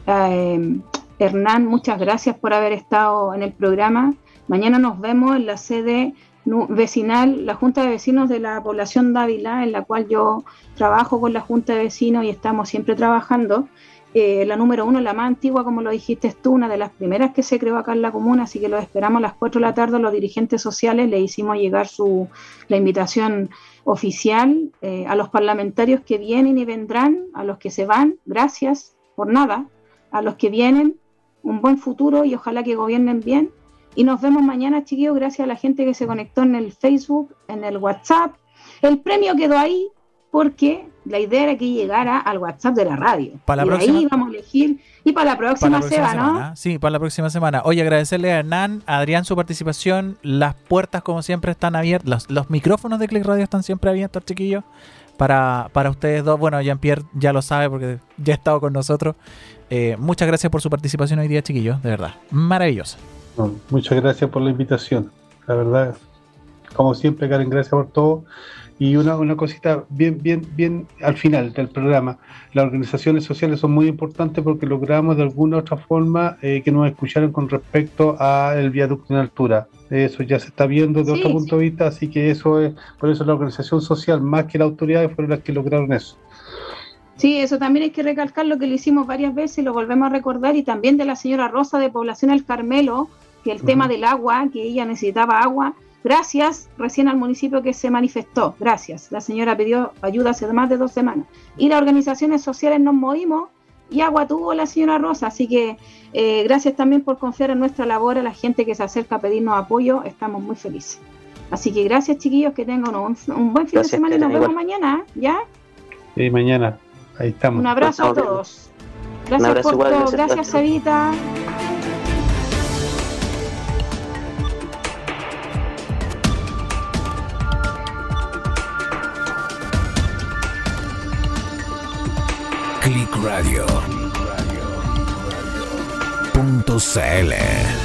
eh, Hernán, muchas gracias por haber estado en el programa. Mañana nos vemos en la sede vecinal, la Junta de Vecinos de la población Dávila, en la cual yo trabajo con la Junta de Vecinos y estamos siempre trabajando. Eh, la número uno, la más antigua, como lo dijiste tú, una de las primeras que se creó acá en la comuna, así que lo esperamos a las 4 de la tarde. Los dirigentes sociales le hicimos llegar su, la invitación oficial eh, a los parlamentarios que vienen y vendrán, a los que se van, gracias por nada, a los que vienen, un buen futuro y ojalá que gobiernen bien y nos vemos mañana, chiquillos, gracias a la gente que se conectó en el Facebook, en el WhatsApp. El premio quedó ahí porque la idea era que llegara al WhatsApp de la radio. Para la y próxima... ahí vamos a elegir. Y para la próxima, semana, ¿no? Sí, para la próxima semana. Oye, agradecerle a Hernán, a Adrián su participación. Las puertas, como siempre, están abiertas. Los, micrófonos de Click Radio están siempre abiertos, chiquillos. Para, para ustedes dos. Bueno, Jean-Pierre ya lo sabe porque ya ha estado con nosotros. Eh, muchas gracias por su participación hoy día, chiquillos. De verdad. Muchas gracias por la invitación. La verdad, como siempre, Karen, gracias por todo. Y una, una cosita bien, bien, bien al final del programa. Las organizaciones sociales son muy importantes porque logramos de alguna u otra forma eh, que nos escucharan con respecto al viaducto en altura. Eso ya se está viendo de otro punto de vista, así que eso es, por eso la organización social, más que la autoridad, fueron las que lograron eso. Sí, eso también hay que recalcar lo que lo hicimos varias veces y lo volvemos a recordar, y también de la señora Rosa de Población El Carmelo, que el tema del agua, que ella necesitaba agua, gracias recién al municipio que se manifestó, gracias. La señora pidió ayuda hace más de dos semanas. Y las organizaciones sociales nos movimos y agua tuvo la señora Rosa, así que eh, gracias también por confiar en nuestra labor, a la gente que se acerca a pedirnos apoyo, estamos muy felices. Así que gracias chiquillos, que tengan un, buen fin de semana y nos vemos mañana, ¿ya? Sí, mañana, ahí estamos. Un abrazo a todos. Gracias por todo. Gracias, Evita. Click Radio. Punto CL.